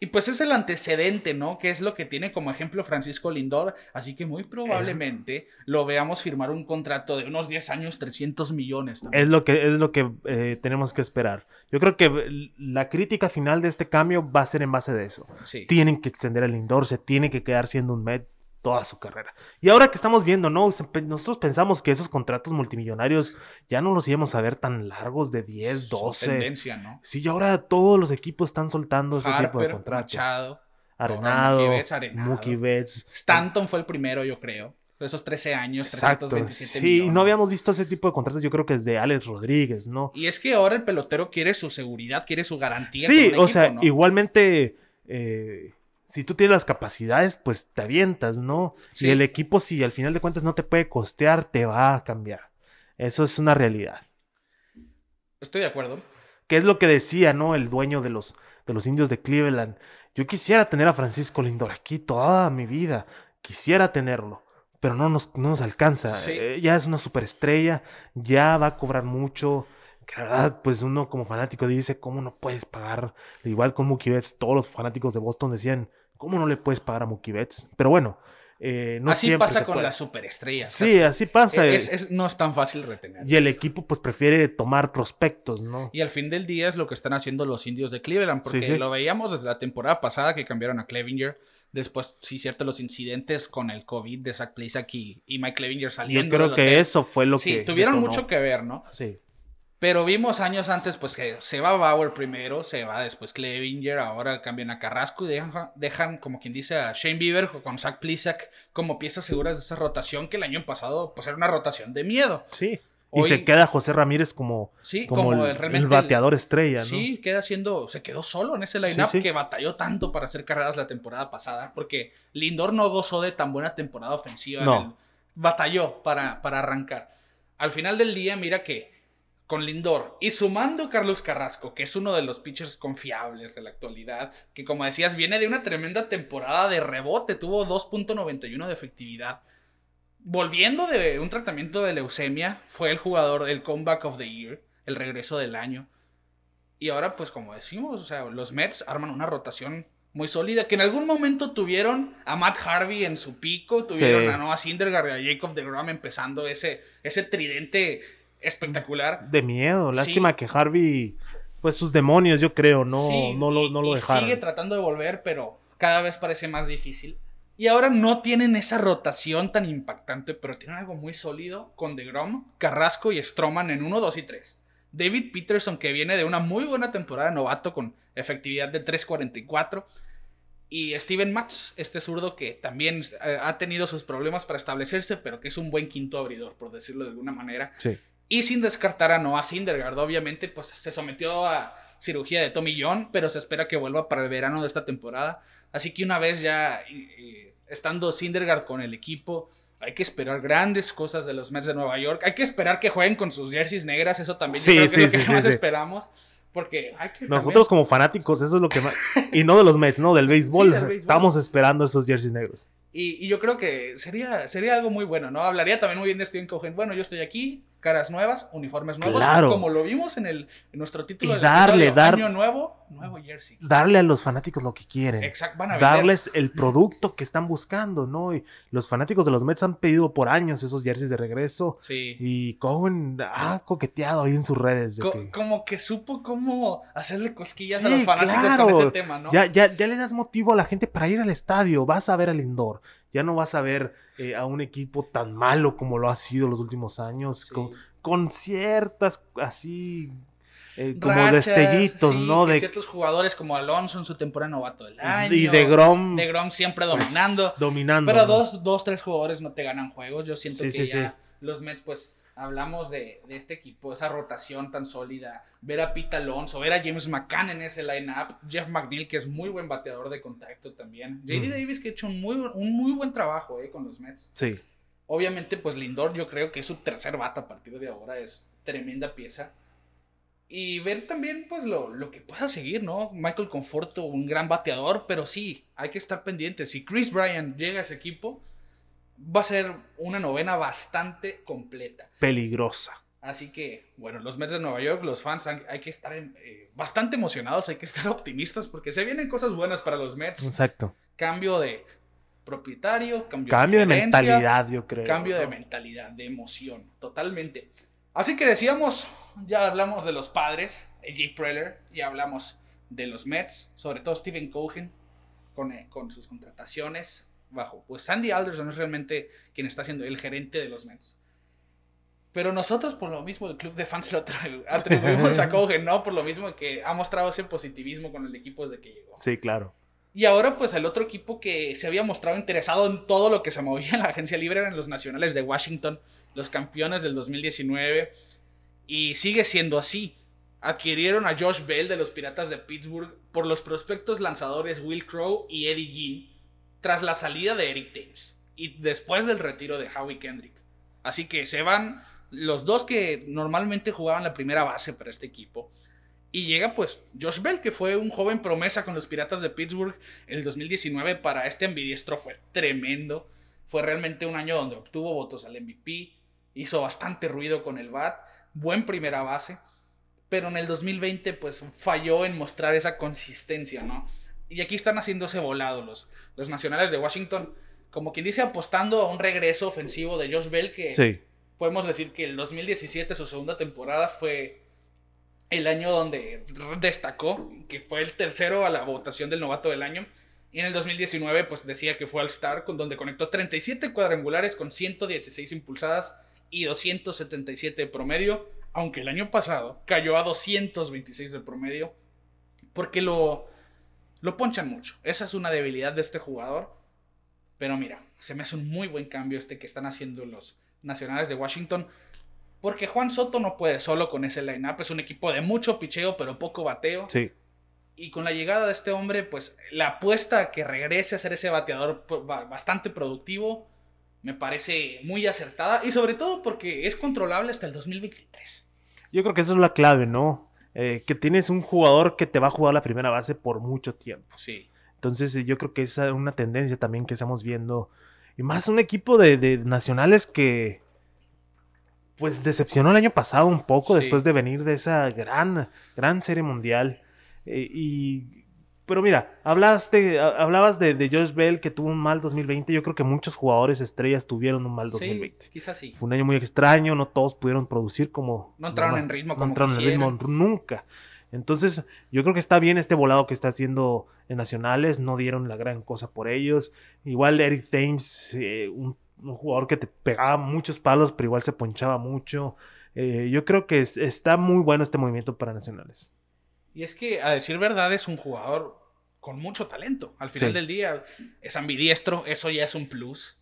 Y pues es el antecedente, ¿no? Que es lo que tiene como ejemplo Francisco Lindor, así que muy probablemente lo veamos firmar un contrato de unos 10 años, 300 millones. también. Es lo que, es lo que eh, tenemos que esperar. Yo creo que la crítica final de este cambio va a ser en base de eso. Sí. Tienen que extender el indoor, se tiene que quedar siendo un Met toda su carrera. Y ahora que estamos viendo, ¿no? Nosotros pensamos que esos contratos multimillonarios ya no los íbamos a ver tan largos de 10, Su 12. tendencia, ¿no? Sí, y ahora todos los equipos están soltando ese tipo de contratos. Machado, Arenado, Mookie Betts, Arenado. Mookie Betts. Stanton fue el primero, yo creo. De esos 13 años, Exacto. 327 Sí, millones. no habíamos visto ese tipo de contratos, yo creo que desde Alex Rodríguez, ¿no? Y es que ahora el pelotero quiere su seguridad, quiere su garantía. Sí, o sea, igualmente, eh, si tú tienes las capacidades, pues te avientas, ¿no? Sí. Y el equipo, si al final de cuentas no te puede costear, te va a cambiar. Eso es una realidad. Estoy de acuerdo. ¿Qué es lo que decía, no? El dueño de los, de los indios de Cleveland. Yo quisiera tener a Francisco Lindor aquí toda mi vida. Quisiera tenerlo. Pero no nos, no nos alcanza. Sí. Eh, ya es una superestrella. Ya va a cobrar mucho. Que la verdad, pues uno como fanático dice, ¿cómo no puedes pagar? Igual con Mookie Betts, todos los fanáticos de Boston decían, ¿cómo no le puedes pagar a Mookie Betts? Pero bueno, eh, no así pasa con puede. las superestrellas. Sí, así pasa. Es- es- no es tan fácil retener. y el equipo pues prefiere tomar prospectos, ¿no? Y al fin del día es lo que están haciendo los indios de Cleveland, porque Sí, sí. lo veíamos desde la temporada pasada que cambiaron a Clevinger. Después, sí, cierto, los incidentes con el COVID de Zach Plesac y, y Mike Clevinger Yo saliendo. creo del que hotel. eso fue lo Sí, que... tuvieron detonó. mucho que ver, ¿no? Sí. Pero vimos años antes, pues que se va Bauer primero, se va después Clevinger, ahora cambian a Carrasco y dejan, dejan como quien dice, a Shane Bieber con Zach Plisak como piezas seguras de esa rotación que el año pasado, pues era una rotación de miedo. Sí. Y se queda José Ramírez como, Sí, como, como, el, bateador estrella, ¿no? Sí, queda siendo, se quedó solo en ese lineup Sí, sí. que batalló tanto para hacer carreras la temporada pasada, porque Lindor no gozó de tan buena temporada ofensiva. en No. el- batalló para, para arrancar. Al final del día, mira que con Lindor y sumando Carlos Carrasco, que es uno de los pitchers confiables de la actualidad, que como decías, viene de una tremenda temporada de rebote, tuvo 2.91 de efectividad. Volviendo de un tratamiento de leucemia, fue el jugador, el comeback of the year, el regreso del año. Y ahora, pues como decimos, o sea, los Mets arman una rotación muy sólida, que en algún momento tuvieron a Matt Harvey en su pico, tuvieron Sí. a Noah Syndergaard y a Jacob DeGrom empezando ese, ese tridente espectacular. De miedo. Sí. Lástima que Harvey, pues sus demonios, yo creo, no, Sí, no lo, no lo dejaron. Sigue tratando de volver, pero cada vez parece más difícil. Y ahora no tienen esa rotación tan impactante, pero tienen algo muy sólido con DeGrom, Carrasco y Stroman en 1, 2 y 3. David Peterson, que viene de una muy buena temporada de novato con efectividad de 3.44. Y Steven Matz, este zurdo que también eh, ha tenido sus problemas para establecerse, pero que es un buen quinto abridor, por decirlo de alguna manera. Sí. Y sin descartar a Noah Syndergaard, obviamente, pues se sometió a cirugía de Tommy John, pero se espera que vuelva para el verano de esta temporada. Así que una vez ya y estando Syndergaard con el equipo, hay que esperar grandes cosas de los Mets de Nueva York. Hay que esperar que jueguen con sus jerseys negras, eso también yo Sí, creo que sí, es lo que sí, más sí. esperamos. Porque hay que Nosotros también- como fanáticos, eso es lo que más... y no de los Mets, no, del béisbol. del béisbol. Estamos esperando esos jerseys negros. Y, y yo creo que sería, sería algo muy bueno, ¿no? Hablaría también muy bien de Steven Cohen. Bueno, yo estoy aquí, caras nuevas, uniformes nuevos, Claro. como lo vimos en, el, en nuestro título Y del darle, episodio, dar- Año Nuevo, nuevo jersey. darle a los fanáticos lo que quieren. Exacto, van a vender. darles el producto que están buscando, ¿no? Y los fanáticos de los Mets han pedido por años esos jerseys de regreso. Sí. Y Cohen ha coqueteado ahí en sus redes. de Co- que- Como que supo cómo hacerle cosquillas a los fanáticos claro. con ese tema, ¿no? ya, ya, ya le das motivo a la gente para ir al estadio. Vas a ver al indoor. Ya no vas a ver eh, a un equipo tan malo como lo ha sido los últimos años. Sí. Con, con ciertas así. eh, como Rachas, destellitos, sí, ¿no? De, ciertos jugadores como Alonso en su temporada novato del año. y de Grom. De Grom siempre pues, dominando. dominando. Pero ¿no? dos, dos, tres jugadores no te ganan juegos. Yo siento Sí, que ya los Mets, pues, hablamos de, de este equipo, esa rotación tan sólida. Ver a Pete Alonso, ver a James McCann en ese lineup. Jeff McNeil, que es muy buen bateador de contacto también. JD Mm. Davis, que ha hecho un muy, un muy buen trabajo eh, con los Mets. Sí. Obviamente, pues Lindor, yo creo que es su tercer bata a partir de ahora. Es tremenda pieza. Y ver también, pues, lo, lo que pueda seguir, ¿no? Michael Conforto, un gran bateador, pero sí, hay que estar pendientes. Si Chris Bryan llega a ese equipo, va a ser una novena bastante completa. Peligrosa. Así que, bueno, los Mets de Nueva York, los fans, hay, hay que estar eh, bastante emocionados, hay que estar optimistas, porque se vienen cosas buenas para los Mets. Exacto. Cambio de propietario, cambio, Cambio de mentalidad, yo creo. Cambio de mentalidad, de emoción, totalmente. Así que decíamos, ya hablamos de los padres, AJ Preller, ya hablamos de los Mets, sobre todo Stephen Cohen, con, eh, con sus contrataciones bajo. Pues Sandy Alderson es realmente quien está siendo el gerente de los Mets. Pero nosotros, por lo mismo, el club de fans lo atribu- atribuimos a Cohen, ¿no? Por lo mismo que ha mostrado ese positivismo con el equipo desde que llegó. Sí, claro. Y ahora, pues el otro equipo que se había mostrado interesado en todo lo que se movía en la agencia libre eran los Nacionales de Washington, los campeones del 2019. Y sigue siendo así. Adquirieron a Josh Bell de los Piratas de Pittsburgh por los prospectos lanzadores Will Crow y Eddie Jean tras la salida de Eric Thames y después del retiro de Howie Kendrick. Así que se van los dos que normalmente jugaban la primera base para este equipo. Y llega pues Josh Bell, que fue un joven promesa con los Piratas de Pittsburgh. El 2019 para este ambidiestro fue tremendo. Fue realmente un año donde obtuvo votos al MVP. Hizo bastante ruido con el bat. Buen primera base. Pero en el 2020 pues falló en mostrar esa consistencia, ¿no? Y aquí están haciéndose volado los, los nacionales de Washington. Como quien dice, apostando a un regreso ofensivo de Josh Bell que Sí. podemos decir que el 2017, su segunda temporada, fue el año donde destacó, que fue el tercero a la votación del novato del año. Y en el 2019, pues decía que fue al Star, con donde conectó 37 cuadrangulares con 116 impulsadas y 277 de promedio, aunque el año pasado cayó a 226 de promedio, porque lo, lo ponchan mucho. Esa es una debilidad de este jugador. Pero mira, se me hace un muy buen cambio este que están haciendo los nacionales de Washington. Porque Juan Soto no puede solo con ese line-up. Es un equipo de mucho picheo, pero poco bateo. Sí. Y con la llegada de este hombre, pues la apuesta a que regrese a ser ese bateador ba- bastante productivo me parece muy acertada. Y sobre todo porque es controlable hasta el 2023. Yo creo que eso es la clave, ¿no? Eh, que tienes un jugador que te va a jugar la primera base por mucho tiempo. Sí. Entonces eh, yo creo que esa es una tendencia también que estamos viendo. Y más un equipo de, de nacionales que pues decepcionó el año pasado un poco Sí. después de venir de esa gran, gran serie mundial. Eh, y, pero mira, hablaste, ha- hablabas de, de Josh Bell que tuvo un mal 2020. Yo creo que muchos jugadores estrellas tuvieron un mal 2020. Sí, quizás sí. Fue un año muy extraño, no todos pudieron producir como... No entraron en ritmo no como entraron en ritmo quisieran. nunca. Entonces, yo creo que está bien este volado que está haciendo en Nacionales. No dieron la gran cosa por ellos. Igual Eric Thames, eh, un, un jugador que te pegaba muchos palos, pero igual se ponchaba mucho. Eh, yo creo que es- está muy bueno este movimiento para Nacionales. Y es que, a decir verdad, es un jugador con mucho talento. Al final Sí. del día, es ambidiestro, eso ya es un plus.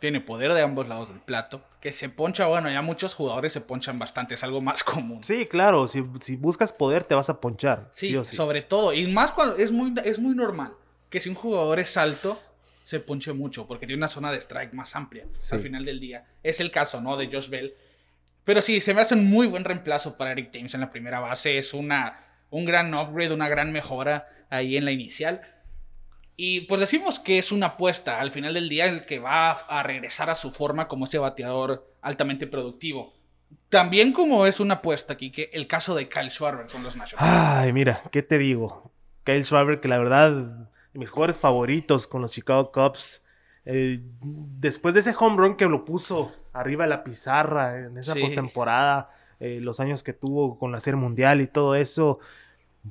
Tiene poder de ambos lados del plato. Que se poncha, bueno, ya muchos jugadores se ponchan bastante, es algo más común. Sí, claro, si, si buscas poder te vas a ponchar. Sí, Sí, sobre todo. Y más cuando es muy, es muy normal que si un jugador es alto, se ponche mucho, porque tiene una zona de strike más amplia al final del día. Es el caso, ¿no? De Josh Bell. Pero sí, se me hace un muy buen reemplazo para Eric Thames en la primera base. Es una, un gran upgrade, una gran mejora ahí en la inicial. Y pues decimos que es una apuesta al final del día el que va a, regresar a su forma como ese bateador altamente productivo. También como es una apuesta aquí, que el caso de Kyle Schwarber con los Nationals. Ay, mira, ¿qué te digo? Kyle Schwarber, que la verdad, mis jugadores favoritos con los Chicago Cubs. eh, después de ese home run que lo puso arriba de la pizarra en esa Sí. postemporada, eh, los años que tuvo con la Serie Mundial y todo eso,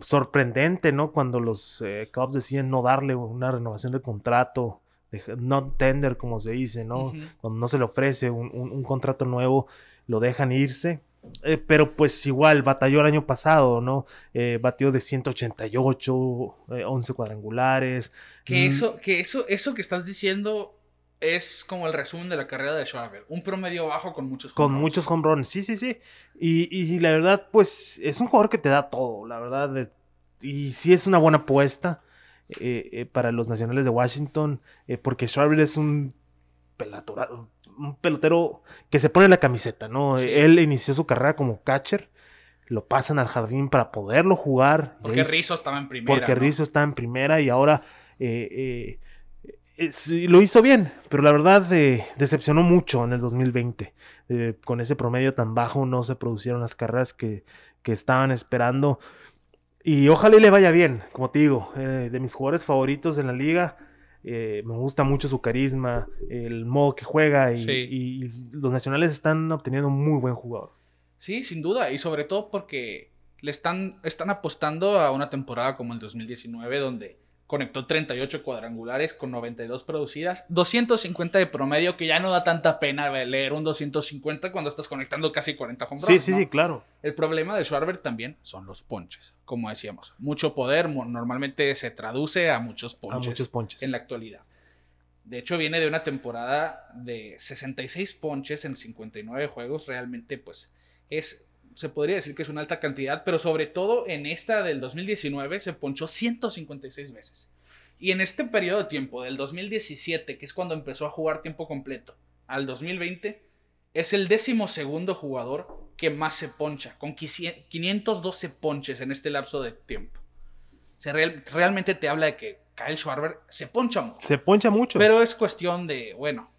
sorprendente, ¿no? Cuando los eh, Cubs deciden no darle una renovación de contrato, de- no tender, como se dice, ¿no? Cuando no se le ofrece un, un- un contrato nuevo, lo dejan irse. Eh, pero pues igual batalló el año pasado, ¿no? Eh, batió de 188, eh, 11 cuadrangulares. Que Mm, eso, que eso, eso que estás diciendo es como el resumen de la carrera de Schwarber. Un promedio bajo con muchos Con home runs. muchos home runs, sí, sí, sí. Y, y la verdad, pues es un jugador que te da todo, la verdad. y sí es una buena apuesta eh, eh, para los nacionales de Washington, eh, porque Schwarber es un, un pelotero que se pone la camiseta, ¿no? Sí. Él inició su carrera como catcher, lo pasan al jardín para poderlo jugar. Porque Rizzo estaba en primera. porque ¿no? Rizzo está en primera y ahora eh, eh, eh, sí, lo hizo bien, pero la verdad eh, decepcionó mucho en el 2020. Eh, con ese promedio tan bajo no se producieron las carreras que, que estaban esperando. Y ojalá y le vaya bien, como te digo, eh, de mis jugadores favoritos en la liga. eh, me gusta mucho su carisma, el modo que juega y, Sí. y- y los nacionales están obteniendo un muy buen jugador. Sí, sin duda. Y sobre todo porque le están, están apostando a una temporada como el 2019, donde conectó 38 cuadrangulares con 92 producidas, 250 de promedio, que ya no da tanta pena leer un 250 cuando estás conectando casi 40 home Sí, runs, sí, ¿no? sí, claro. El problema de Schwarber también son los ponches, como decíamos. Mucho poder normalmente se traduce a muchos A ponches, muchos ponches. en la actualidad. De hecho, viene de una temporada de 66 ponches en 59 juegos. Realmente, pues, es. Se podría decir que es una alta cantidad, pero sobre todo en esta del 2019 se ponchó 156 veces. Y en este periodo de tiempo, del 2017, que es cuando empezó a jugar tiempo completo, al 2020, es el décimo segundo jugador que más se poncha, con 512 ponches en este lapso de tiempo. O sea, real- realmente te habla de que Kyle Schwarber se poncha mucho. Se poncha mucho. Pero es cuestión de, bueno,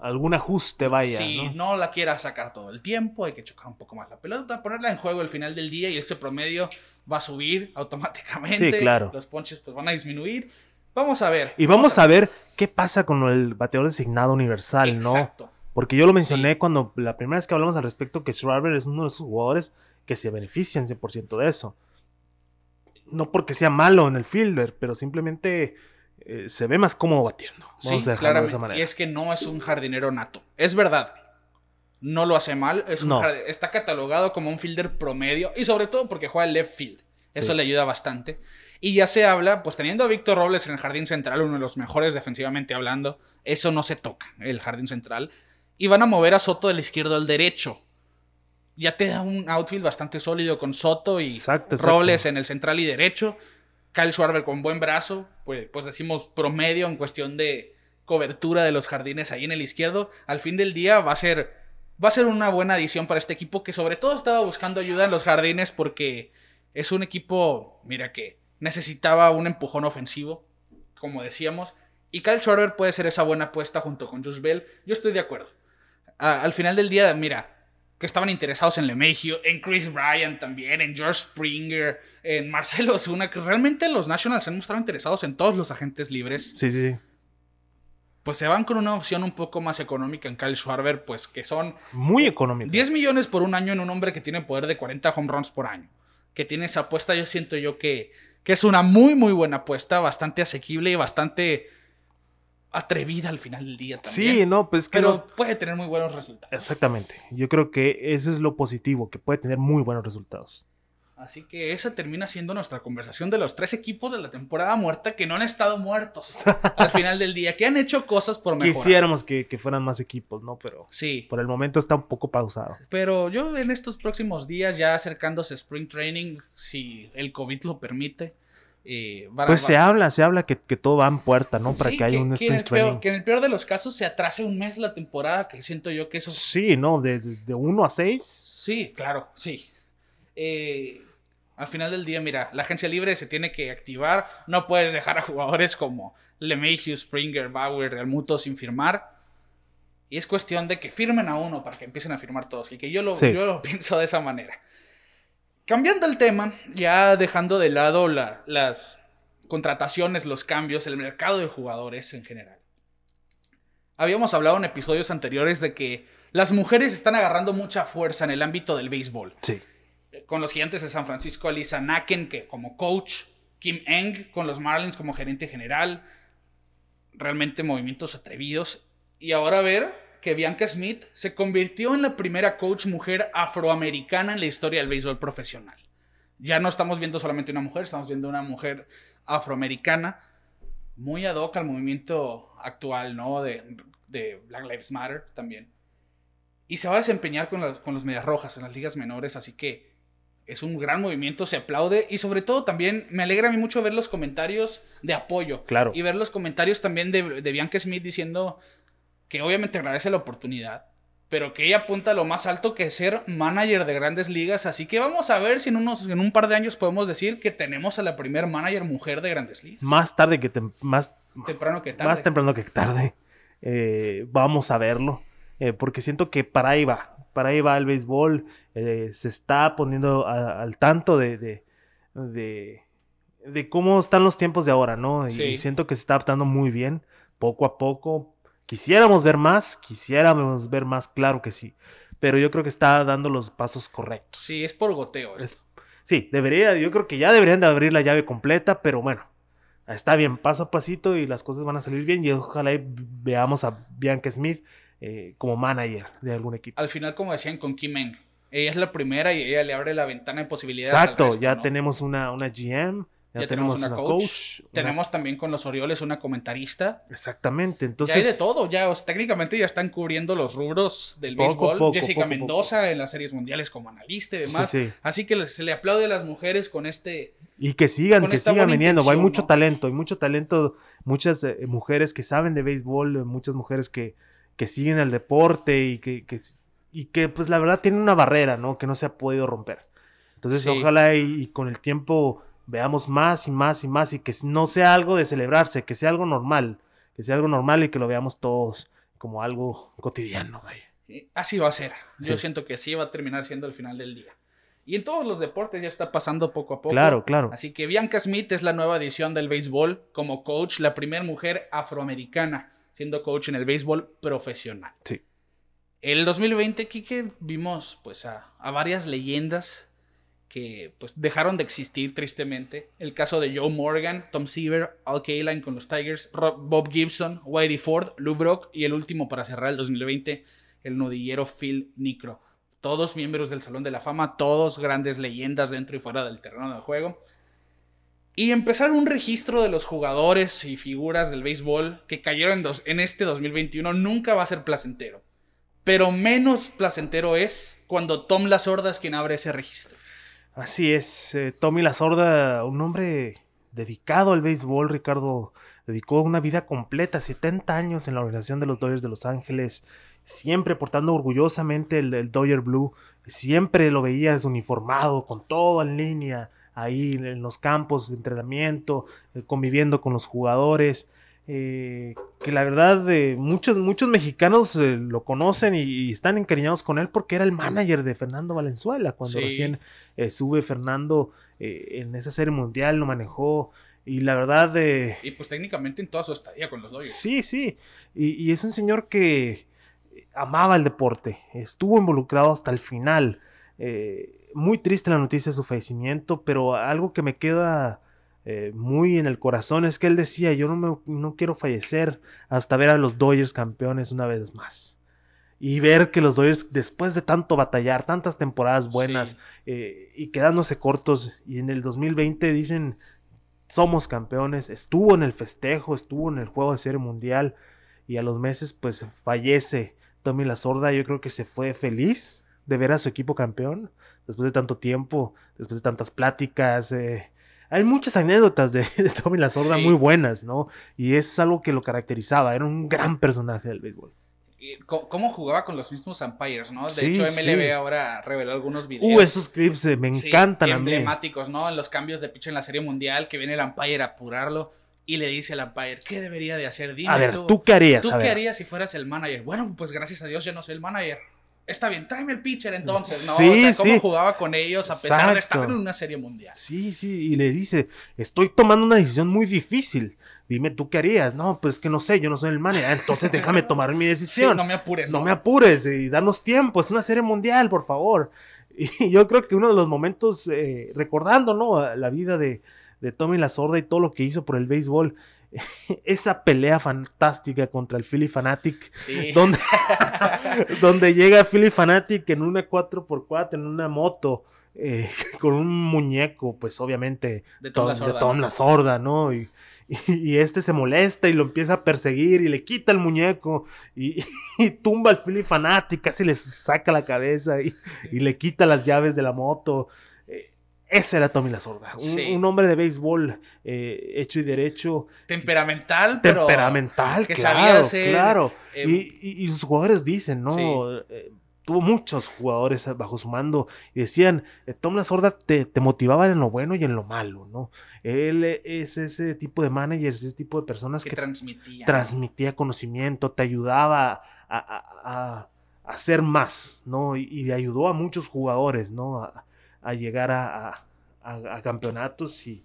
Algún ajuste vaya. si ¿no? ¿no? la quieras sacar todo el tiempo, hay que chocar un poco más la pelota, ponerla en juego al final del día y ese promedio va a subir automáticamente. Sí, claro. Los ponches pues van a disminuir. Vamos a ver. Y vamos a ver qué pasa con el bateador designado universal, ¿no? Exacto. Porque yo lo mencioné Sí. cuando la primera vez que hablamos al respecto que Schwarber es uno de esos jugadores que se benefician 100% de eso. No porque sea malo en el fielder, pero simplemente eh, se ve más cómodo batiendo. Vamos Sí, a dejarlo de claramente. esa manera. Y es que no es un jardinero nato. Es verdad. No lo hace mal. Es un No. Está catalogado como un fielder promedio. Y sobre todo porque juega el left field. Eso Sí. le ayuda bastante. Y ya se habla, pues teniendo a Víctor Robles en el jardín central, uno de los mejores defensivamente hablando, eso no se toca, el jardín central. Y van a mover a Soto del izquierdo al derecho. Ya te da un outfield bastante sólido con Soto y Exacto, exacto. Robles en el central y derecho. Kyle Schwarber con buen brazo, pues, pues decimos promedio en cuestión de cobertura de los jardines ahí en el izquierdo. Al fin del día va a ser va a ser una buena adición para este equipo que sobre todo estaba buscando ayuda en los jardines porque es un equipo, mira que necesitaba un empujón ofensivo, como decíamos, y Kyle Schwarber puede ser esa buena apuesta junto con Josh Bell. Yo estoy de acuerdo. Al final del día, mira, que estaban interesados en LeMahieu, en Chris Bryant también, en George Springer, en Marcelo Zuna, que realmente los Nationals se han mostrado interesados en todos los agentes libres. Sí, sí, sí. Pues se van con una opción un poco más económica en Kyle Schwarber, pues que son Muy económico. 10 millones por un año en un hombre que tiene poder de 40 home runs por año. Que tiene esa apuesta, yo siento yo que, que es una muy, muy buena apuesta, bastante asequible y bastante atrevida al final del día también. Sí, no, pues que pero no- puede tener muy buenos resultados. Exactamente. Yo creo que ese es lo positivo, que puede tener muy buenos resultados. Así que esa termina siendo nuestra conversación de los tres equipos de la temporada muerta que no han estado muertos al final del día, que han hecho cosas por mejorar. Quisiéramos que, que fueran más equipos, ¿no? Pero Sí, por el momento está un poco pausado. pero yo en estos próximos días, ya acercándose Spring Training, si el COVID lo permite, eh, van a- Pues se va- habla, se habla que, que todo va en puerta, ¿no? Para Sí, que haya un que en sprint el peor- training. que en el peor de los casos se atrase un mes la temporada, que siento yo que eso... Sí, ¿no? De, de 1 a 6. Sí, claro, sí. Eh, al final del día, mira, la agencia libre se tiene que activar. No puedes dejar a jugadores como LeMahieu, Springer, Bauer, Realmuto sin firmar. Y es cuestión de que firmen a uno para que empiecen a firmar todos. Y que yo lo, Sí. yo lo pienso de esa manera. Cambiando el tema, ya dejando de lado la- las contrataciones, los cambios, el mercado de jugadores en general. Habíamos hablado en episodios anteriores de que las mujeres están agarrando mucha fuerza en el ámbito del béisbol. Sí. Con los gigantes de San Francisco, Alisa Naken que como coach, Kim Eng con los Marlins como gerente general. Realmente movimientos atrevidos. Y ahora ver que Bianca Smith se convirtió en la primera coach mujer afroamericana en la historia del béisbol profesional. Ya no estamos viendo solamente una mujer, estamos viendo una mujer afroamericana muy ad hoc al movimiento actual, ¿no? De, de Black Lives Matter también. Y se va a desempeñar con, los- con los Medias Rojas en las ligas menores, así que es un gran movimiento, se aplaude. Y sobre todo también me alegra a mí mucho ver los comentarios de apoyo. Claro. Y ver los comentarios también de, de Bianca Smith diciendo que obviamente agradece la oportunidad, pero que ella apunta a lo más alto que es ser manager de grandes ligas. Así que vamos a ver si en, unos, en un par de años podemos decir que tenemos a la primer manager mujer de grandes ligas. Más tarde que tem- más, Temprano que tarde. más temprano que tarde. eh, vamos a verlo. eh, porque siento que para ahí va. Para ahí va el béisbol. eh, se está poniendo a- al tanto de, de, de, de cómo están los tiempos de ahora, ¿no? Sí. y siento que se está adaptando muy bien, poco a poco. Quisiéramos ver más, quisiéramos ver más, claro que sí. Pero yo creo que está dando los pasos correctos. Sí, es por goteo. esto. Es- sí, debería, yo creo que ya deberían de abrir la llave completa, pero bueno, está bien, paso a pasito y las cosas van a salir bien y ojalá y veamos a Bianca Smith eh, como manager de algún equipo. Al final, como decían con Kim Eng, ella es la primera y ella le abre la ventana de posibilidades. al Exacto, resto, ya ¿no? tenemos una, una GM, ya, Ya tenemos, tenemos una una coach, coach. una- Tenemos también con los Orioles una comentarista. Exactamente, ya entonces... hay de todo, ya o sea, técnicamente ya están cubriendo los rubros del Poco béisbol. poco, Jessica poco Mendoza en las series mundiales como analista y demás. sí. Así que se le aplaude a las mujeres con este. Y que sigan, que sigan viniendo. Hay mucho ¿no? talento, hay mucho talento, muchas eh, mujeres que saben de béisbol, muchas mujeres que, que siguen el deporte y que, que- y que pues la verdad tienen una barrera, ¿no? Que no se ha podido romper. Entonces Sí. ojalá y, y con el tiempo veamos más y más y más y que no sea algo de celebrarse, que sea algo normal, que sea algo normal y que lo veamos todos como algo cotidiano. vaya. Así va a ser. Yo Sí. siento que así va a terminar siendo el final del día. Y en todos los deportes ya está pasando poco a poco. Claro, claro. Así que Bianca Smith es la nueva edición del béisbol como coach, la primera mujer afroamericana siendo coach en el béisbol profesional. Sí. El 2020, Kike, vimos pues a, a varias leyendas que pues dejaron de existir tristemente. El caso de Joe Morgan, Tom Seaver, Al Kaline con los Tigers, Bob Gibson, Whitey Ford, Lou Brock y el último para cerrar el 2020, el nudillero Phil Nicro. Todos miembros del Salón de la Fama, todos grandes leyendas dentro y fuera del terreno de juego. Y empezar un registro de los jugadores y figuras del béisbol que cayeron en, dos- en este 2021 nunca va a ser placentero. Pero menos placentero es cuando Tom La Sorda es quien abre ese registro. Así es, eh, Tommy La Sorda, un hombre dedicado al béisbol, Ricardo, dedicó una vida completa, 70 años en la organización de los Dodgers de Los Ángeles, siempre portando orgullosamente el, el Dodger Blue, siempre lo veías uniformado, con todo en línea, ahí en los campos de entrenamiento, eh, conviviendo con los jugadores. Eh, que la verdad eh, muchos, muchos mexicanos eh, lo conocen y, y están encariñados con él porque era el manager de Fernando Valenzuela cuando Sí. recién eh, sube Fernando en esa serie mundial, lo manejó y la verdad eh, Y pues técnicamente en toda su estadía con los Dodgers. Sí, sí. Y, y es un señor que amaba el deporte, estuvo involucrado hasta el final. Muy triste la noticia de su fallecimiento, pero algo que me queda eh, muy en el corazón es que él decía, yo no, me, no quiero fallecer hasta ver a los Dodgers campeones una vez más. Y ver que los Dodgers, después de tanto batallar, tantas temporadas buenas, Sí. eh, y quedándose cortos, y en el 2020 dicen, somos campeones, estuvo en el festejo, estuvo en el juego de serie mundial, y a los meses pues fallece Tommy La Sorda, yo creo que se fue feliz de ver a su equipo campeón, después de tanto tiempo, después de tantas pláticas, eh, hay muchas anécdotas de, de Tommy La Sorda Sí. muy buenas, ¿no? Y es algo que lo caracterizaba, era un gran personaje del béisbol. ¿Cómo jugaba con los mismos umpires, no? De Sí, hecho, MLB sí. ahora reveló algunos videos. Uh, esos clips me encantan a mí. emblemáticos, ¿no? En los cambios de pitch en la Serie Mundial, que viene el umpire a apurarlo. y le dice al umpire, ¿qué debería de hacer? Dime a ver, ¿tú, qué harías? ¿Tú A qué ver. harías si fueras el manager? Bueno, pues gracias a Dios yo no soy el manager. Está bien, tráeme el pitcher entonces, ¿no? Sí, o sea, cómo sí. jugaba con ellos a pesar de estar en una serie mundial. Sí, sí, y le dice, estoy tomando una decisión muy difícil. Dime, ¿tú qué harías? No, pues que no sé, yo no soy el manager. Entonces déjame tomar mi Sí, decisión. no me apures, no me apures y danos tiempo, es una serie mundial, por favor. Y yo creo que uno de los momentos, eh, recordando, ¿no? La vida de, de Tommy La Sorda y todo lo que hizo por el béisbol, esa pelea fantástica contra el Philly Fanatic, Sí. donde, donde llega Philly Fanatic en una 4x4, en una moto, eh, con un muñeco, pues obviamente De Tom La Sorda, de Tom ¿no? La Sorda, ¿no? Y, y- y este se molesta y lo empieza a perseguir y le quita el muñeco y, y tumba al Philly Fanatic, casi le saca la cabeza y, y le quita las llaves de la moto. Ese era Tommy La Sorda, un, Sí. un hombre de béisbol eh, hecho y derecho, Temperamental, pero. temperamental, que claro, sabía hacer, claro. eh, y, y- y sus jugadores dicen, ¿no? Sí. Eh, tuvo muchos jugadores bajo su mando y decían, eh, Tom La Sorda te, te motivaba en lo bueno y en lo malo, ¿no? Él es ese tipo de managers, ese tipo de personas que que, transmitía. transmitía conocimiento, te ayudaba a, a- a- a hacer más, ¿no? Y, y ayudó a muchos jugadores, ¿no? A, a llegar a, a- a- campeonatos y,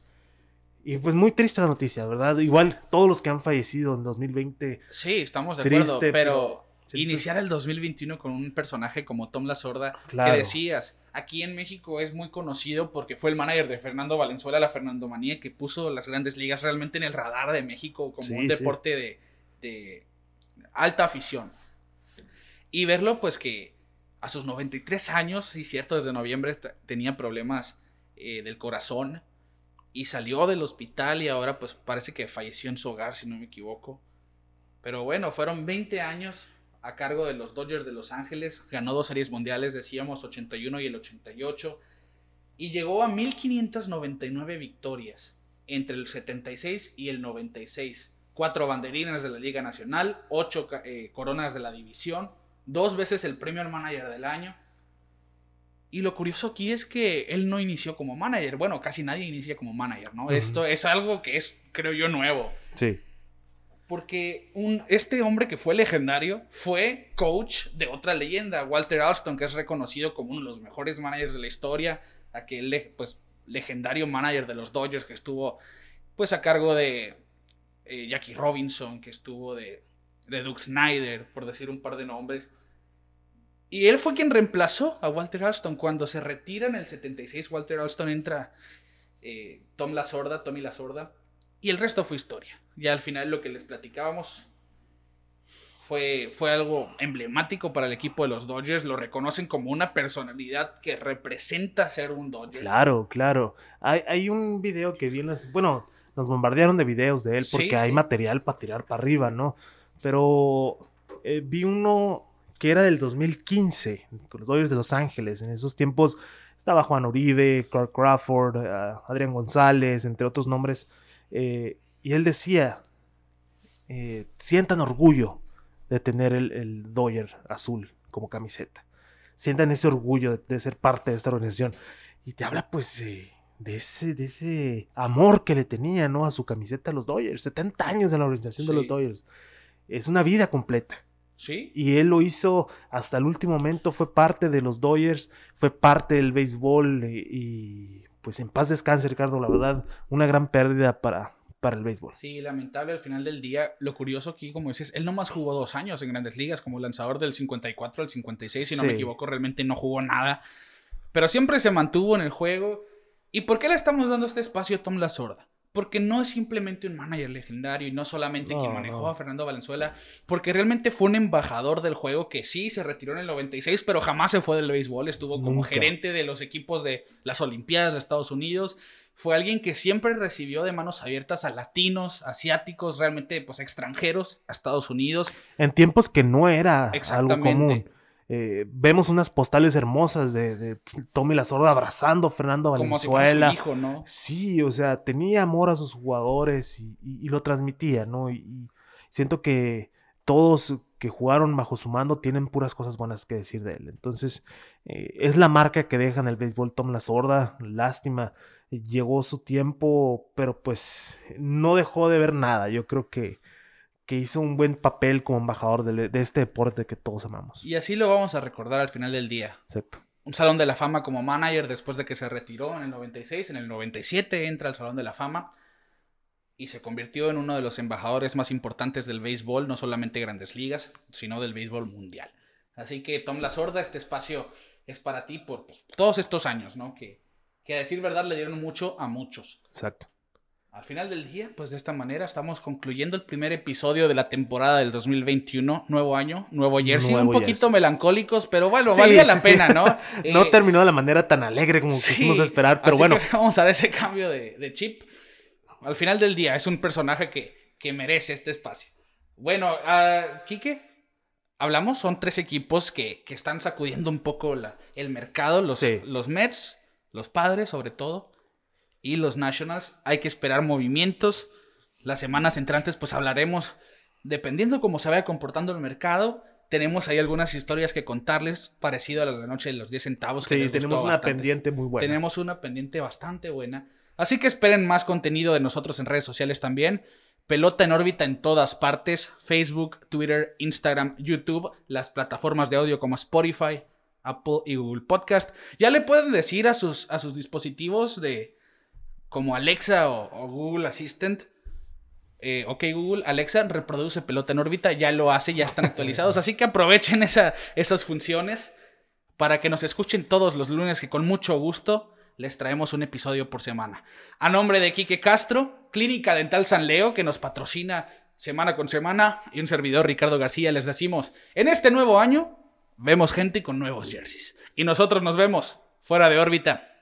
y pues muy triste la noticia, ¿verdad? Igual todos los que han fallecido en 2020. Sí, estamos de Triste, acuerdo, pero- pero. Sí, Iniciar el 2021 con un personaje como Tom La Sorda, Claro. que decías, aquí en México es muy conocido porque fue el manager de Fernando Valenzuela, la Fernando Manía, que puso las grandes ligas realmente en el radar de México como Sí, un sí. deporte de, de alta afición. Y verlo, pues que a sus 93 años, sí, cierto, desde noviembre tenía problemas eh, del corazón y salió del hospital y ahora pues parece que falleció en su hogar, si no me equivoco. Pero bueno, fueron 20 años a cargo de los Dodgers de Los Ángeles, ganó dos series mundiales, decíamos 81 y el 88, y llegó a 1599 victorias entre el 76 y el 96. Cuatro banderinas de la Liga Nacional, ocho eh, coronas de la división, dos veces el premio al manager del año. Y lo curioso aquí es que él no inició como manager. Bueno, casi nadie inicia como manager, ¿no? Esto es algo que es, creo yo, nuevo. Sí. Porque un, este hombre que fue legendario fue coach de otra leyenda, Walter Alston, que es reconocido como uno de los mejores managers de la historia, aquel pues, legendario manager de los Dodgers que estuvo pues a cargo de eh, Jackie Robinson, que estuvo de, de Doug Snyder, por decir un par de nombres. Y él fue quien reemplazó a Walter Alston. Cuando se retira en el 76, Walter Alston entra eh, Tom La Sorda, Tommy La Sorda, y el resto fue historia. Ya al final lo que les platicábamos fue, fue algo emblemático para el equipo de los Dodgers. Lo reconocen como una personalidad que representa ser un Dodger. Claro, claro. Hay, hay un video que viene, bueno, nos bombardearon de videos de él porque Sí, hay sí. material para tirar para arriba, ¿no? Pero eh, vi uno que era del 2015, con los Dodgers de Los Ángeles. En esos tiempos estaba Juan Uribe, Clark Crawford, eh, Adrián González, entre otros nombres. eh, y él decía, eh, sientan orgullo de tener el, el Dodger azul como camiseta. Sientan ese orgullo de, de ser parte de esta organización. Y te habla pues eh, de, ese, de ese amor que le tenía ¿no? a su camiseta a los Dodgers. 70 años en la organización de los Dodgers. Es una vida completa. Sí, Y él lo hizo hasta el último momento, fue parte de los Dodgers, fue parte del béisbol y, y, pues en paz descanse Ricardo, la verdad, una gran pérdida para, para el béisbol. Sí, lamentable al final del día. Lo curioso aquí, como dices, él nomás jugó dos años en grandes ligas como lanzador del 54 al 56, si no me equivoco, realmente no jugó nada. Pero siempre se mantuvo en el juego. ¿Y por qué le estamos dando este espacio a Tom La Sorda? Porque no es simplemente un manager legendario y no solamente No, quien manejó no. a Fernando Valenzuela, porque realmente fue un embajador del juego que sí se retiró en el 96, pero jamás se fue del béisbol, estuvo como Nunca. gerente de los equipos de las Olimpiadas de Estados Unidos, fue alguien que siempre recibió de manos abiertas a latinos, asiáticos, realmente pues extranjeros a Estados Unidos. En tiempos que no era algo común. Eh, vemos unas postales hermosas de, de Tommy La Sorda abrazando a Fernando Como si fuera su Valenzuela. hijo, ¿no? Sí, o sea, tenía amor a sus jugadores y, y- y lo transmitía, ¿no? Y, y siento que todos que jugaron bajo su mando tienen puras cosas buenas que decir de él. Entonces, eh, es la marca que deja en el béisbol Tom La Sorda. Lástima, llegó su tiempo, pero pues no dejó de ver nada. Yo creo que, que hizo un buen papel como embajador de, de este deporte que todos amamos. Y así lo vamos a recordar al final del día. Exacto un Salón de la Fama como manager después de que se retiró en el 96. En el 97 entra al Salón de la Fama y se convirtió en uno de los embajadores más importantes del béisbol, no solamente grandes ligas, sino del béisbol mundial. Así que Tom La Sorda, este espacio es para ti por pues, todos estos años, ¿no? Que, que a decir verdad le dieron mucho a muchos. Exacto. Al final del día, pues de esta manera estamos concluyendo el primer episodio de la temporada del 2021. Nuevo año, nuevo jersey. un poquito melancólicos, pero bueno, valía la pena, ¿no? no eh, terminó de la manera tan alegre como quisimos esperar, pero bueno. vamos a dar ese cambio de, chip. Al final del día, es un personaje que, que merece este espacio. Bueno, uh, Quique, hablamos, son tres equipos que, que están sacudiendo un poco la, el mercado. Los, los Mets, los padres sobre todo y los Nationals. Hay que esperar movimientos. Las semanas entrantes pues hablaremos, dependiendo cómo se vaya comportando el mercado. Tenemos ahí algunas historias que contarles, parecido a la noche de los 10 centavos. sí, tenemos una pendiente muy buena. Tenemos una pendiente bastante buena. Así que esperen más contenido de nosotros en redes sociales también. Pelota en órbita en todas partes. Facebook, Twitter, Instagram, YouTube, las plataformas de audio como Spotify, Apple y Google Podcast. Ya le pueden decir a sus, a sus dispositivos de, como Alexa o, Google Assistant. Eh, ok, Google, Alexa reproduce pelota en órbita, ya lo hace, ya están actualizados. así que aprovechen esas funciones para que nos escuchen todos los lunes, que con mucho gusto les traemos un episodio por semana. A nombre de Quique Castro, Clínica Dental San Leo, que nos patrocina semana con semana, y un servidor Ricardo García, les decimos, en este nuevo año vemos gente con nuevos jerseys. Y nosotros nos vemos fuera de órbita.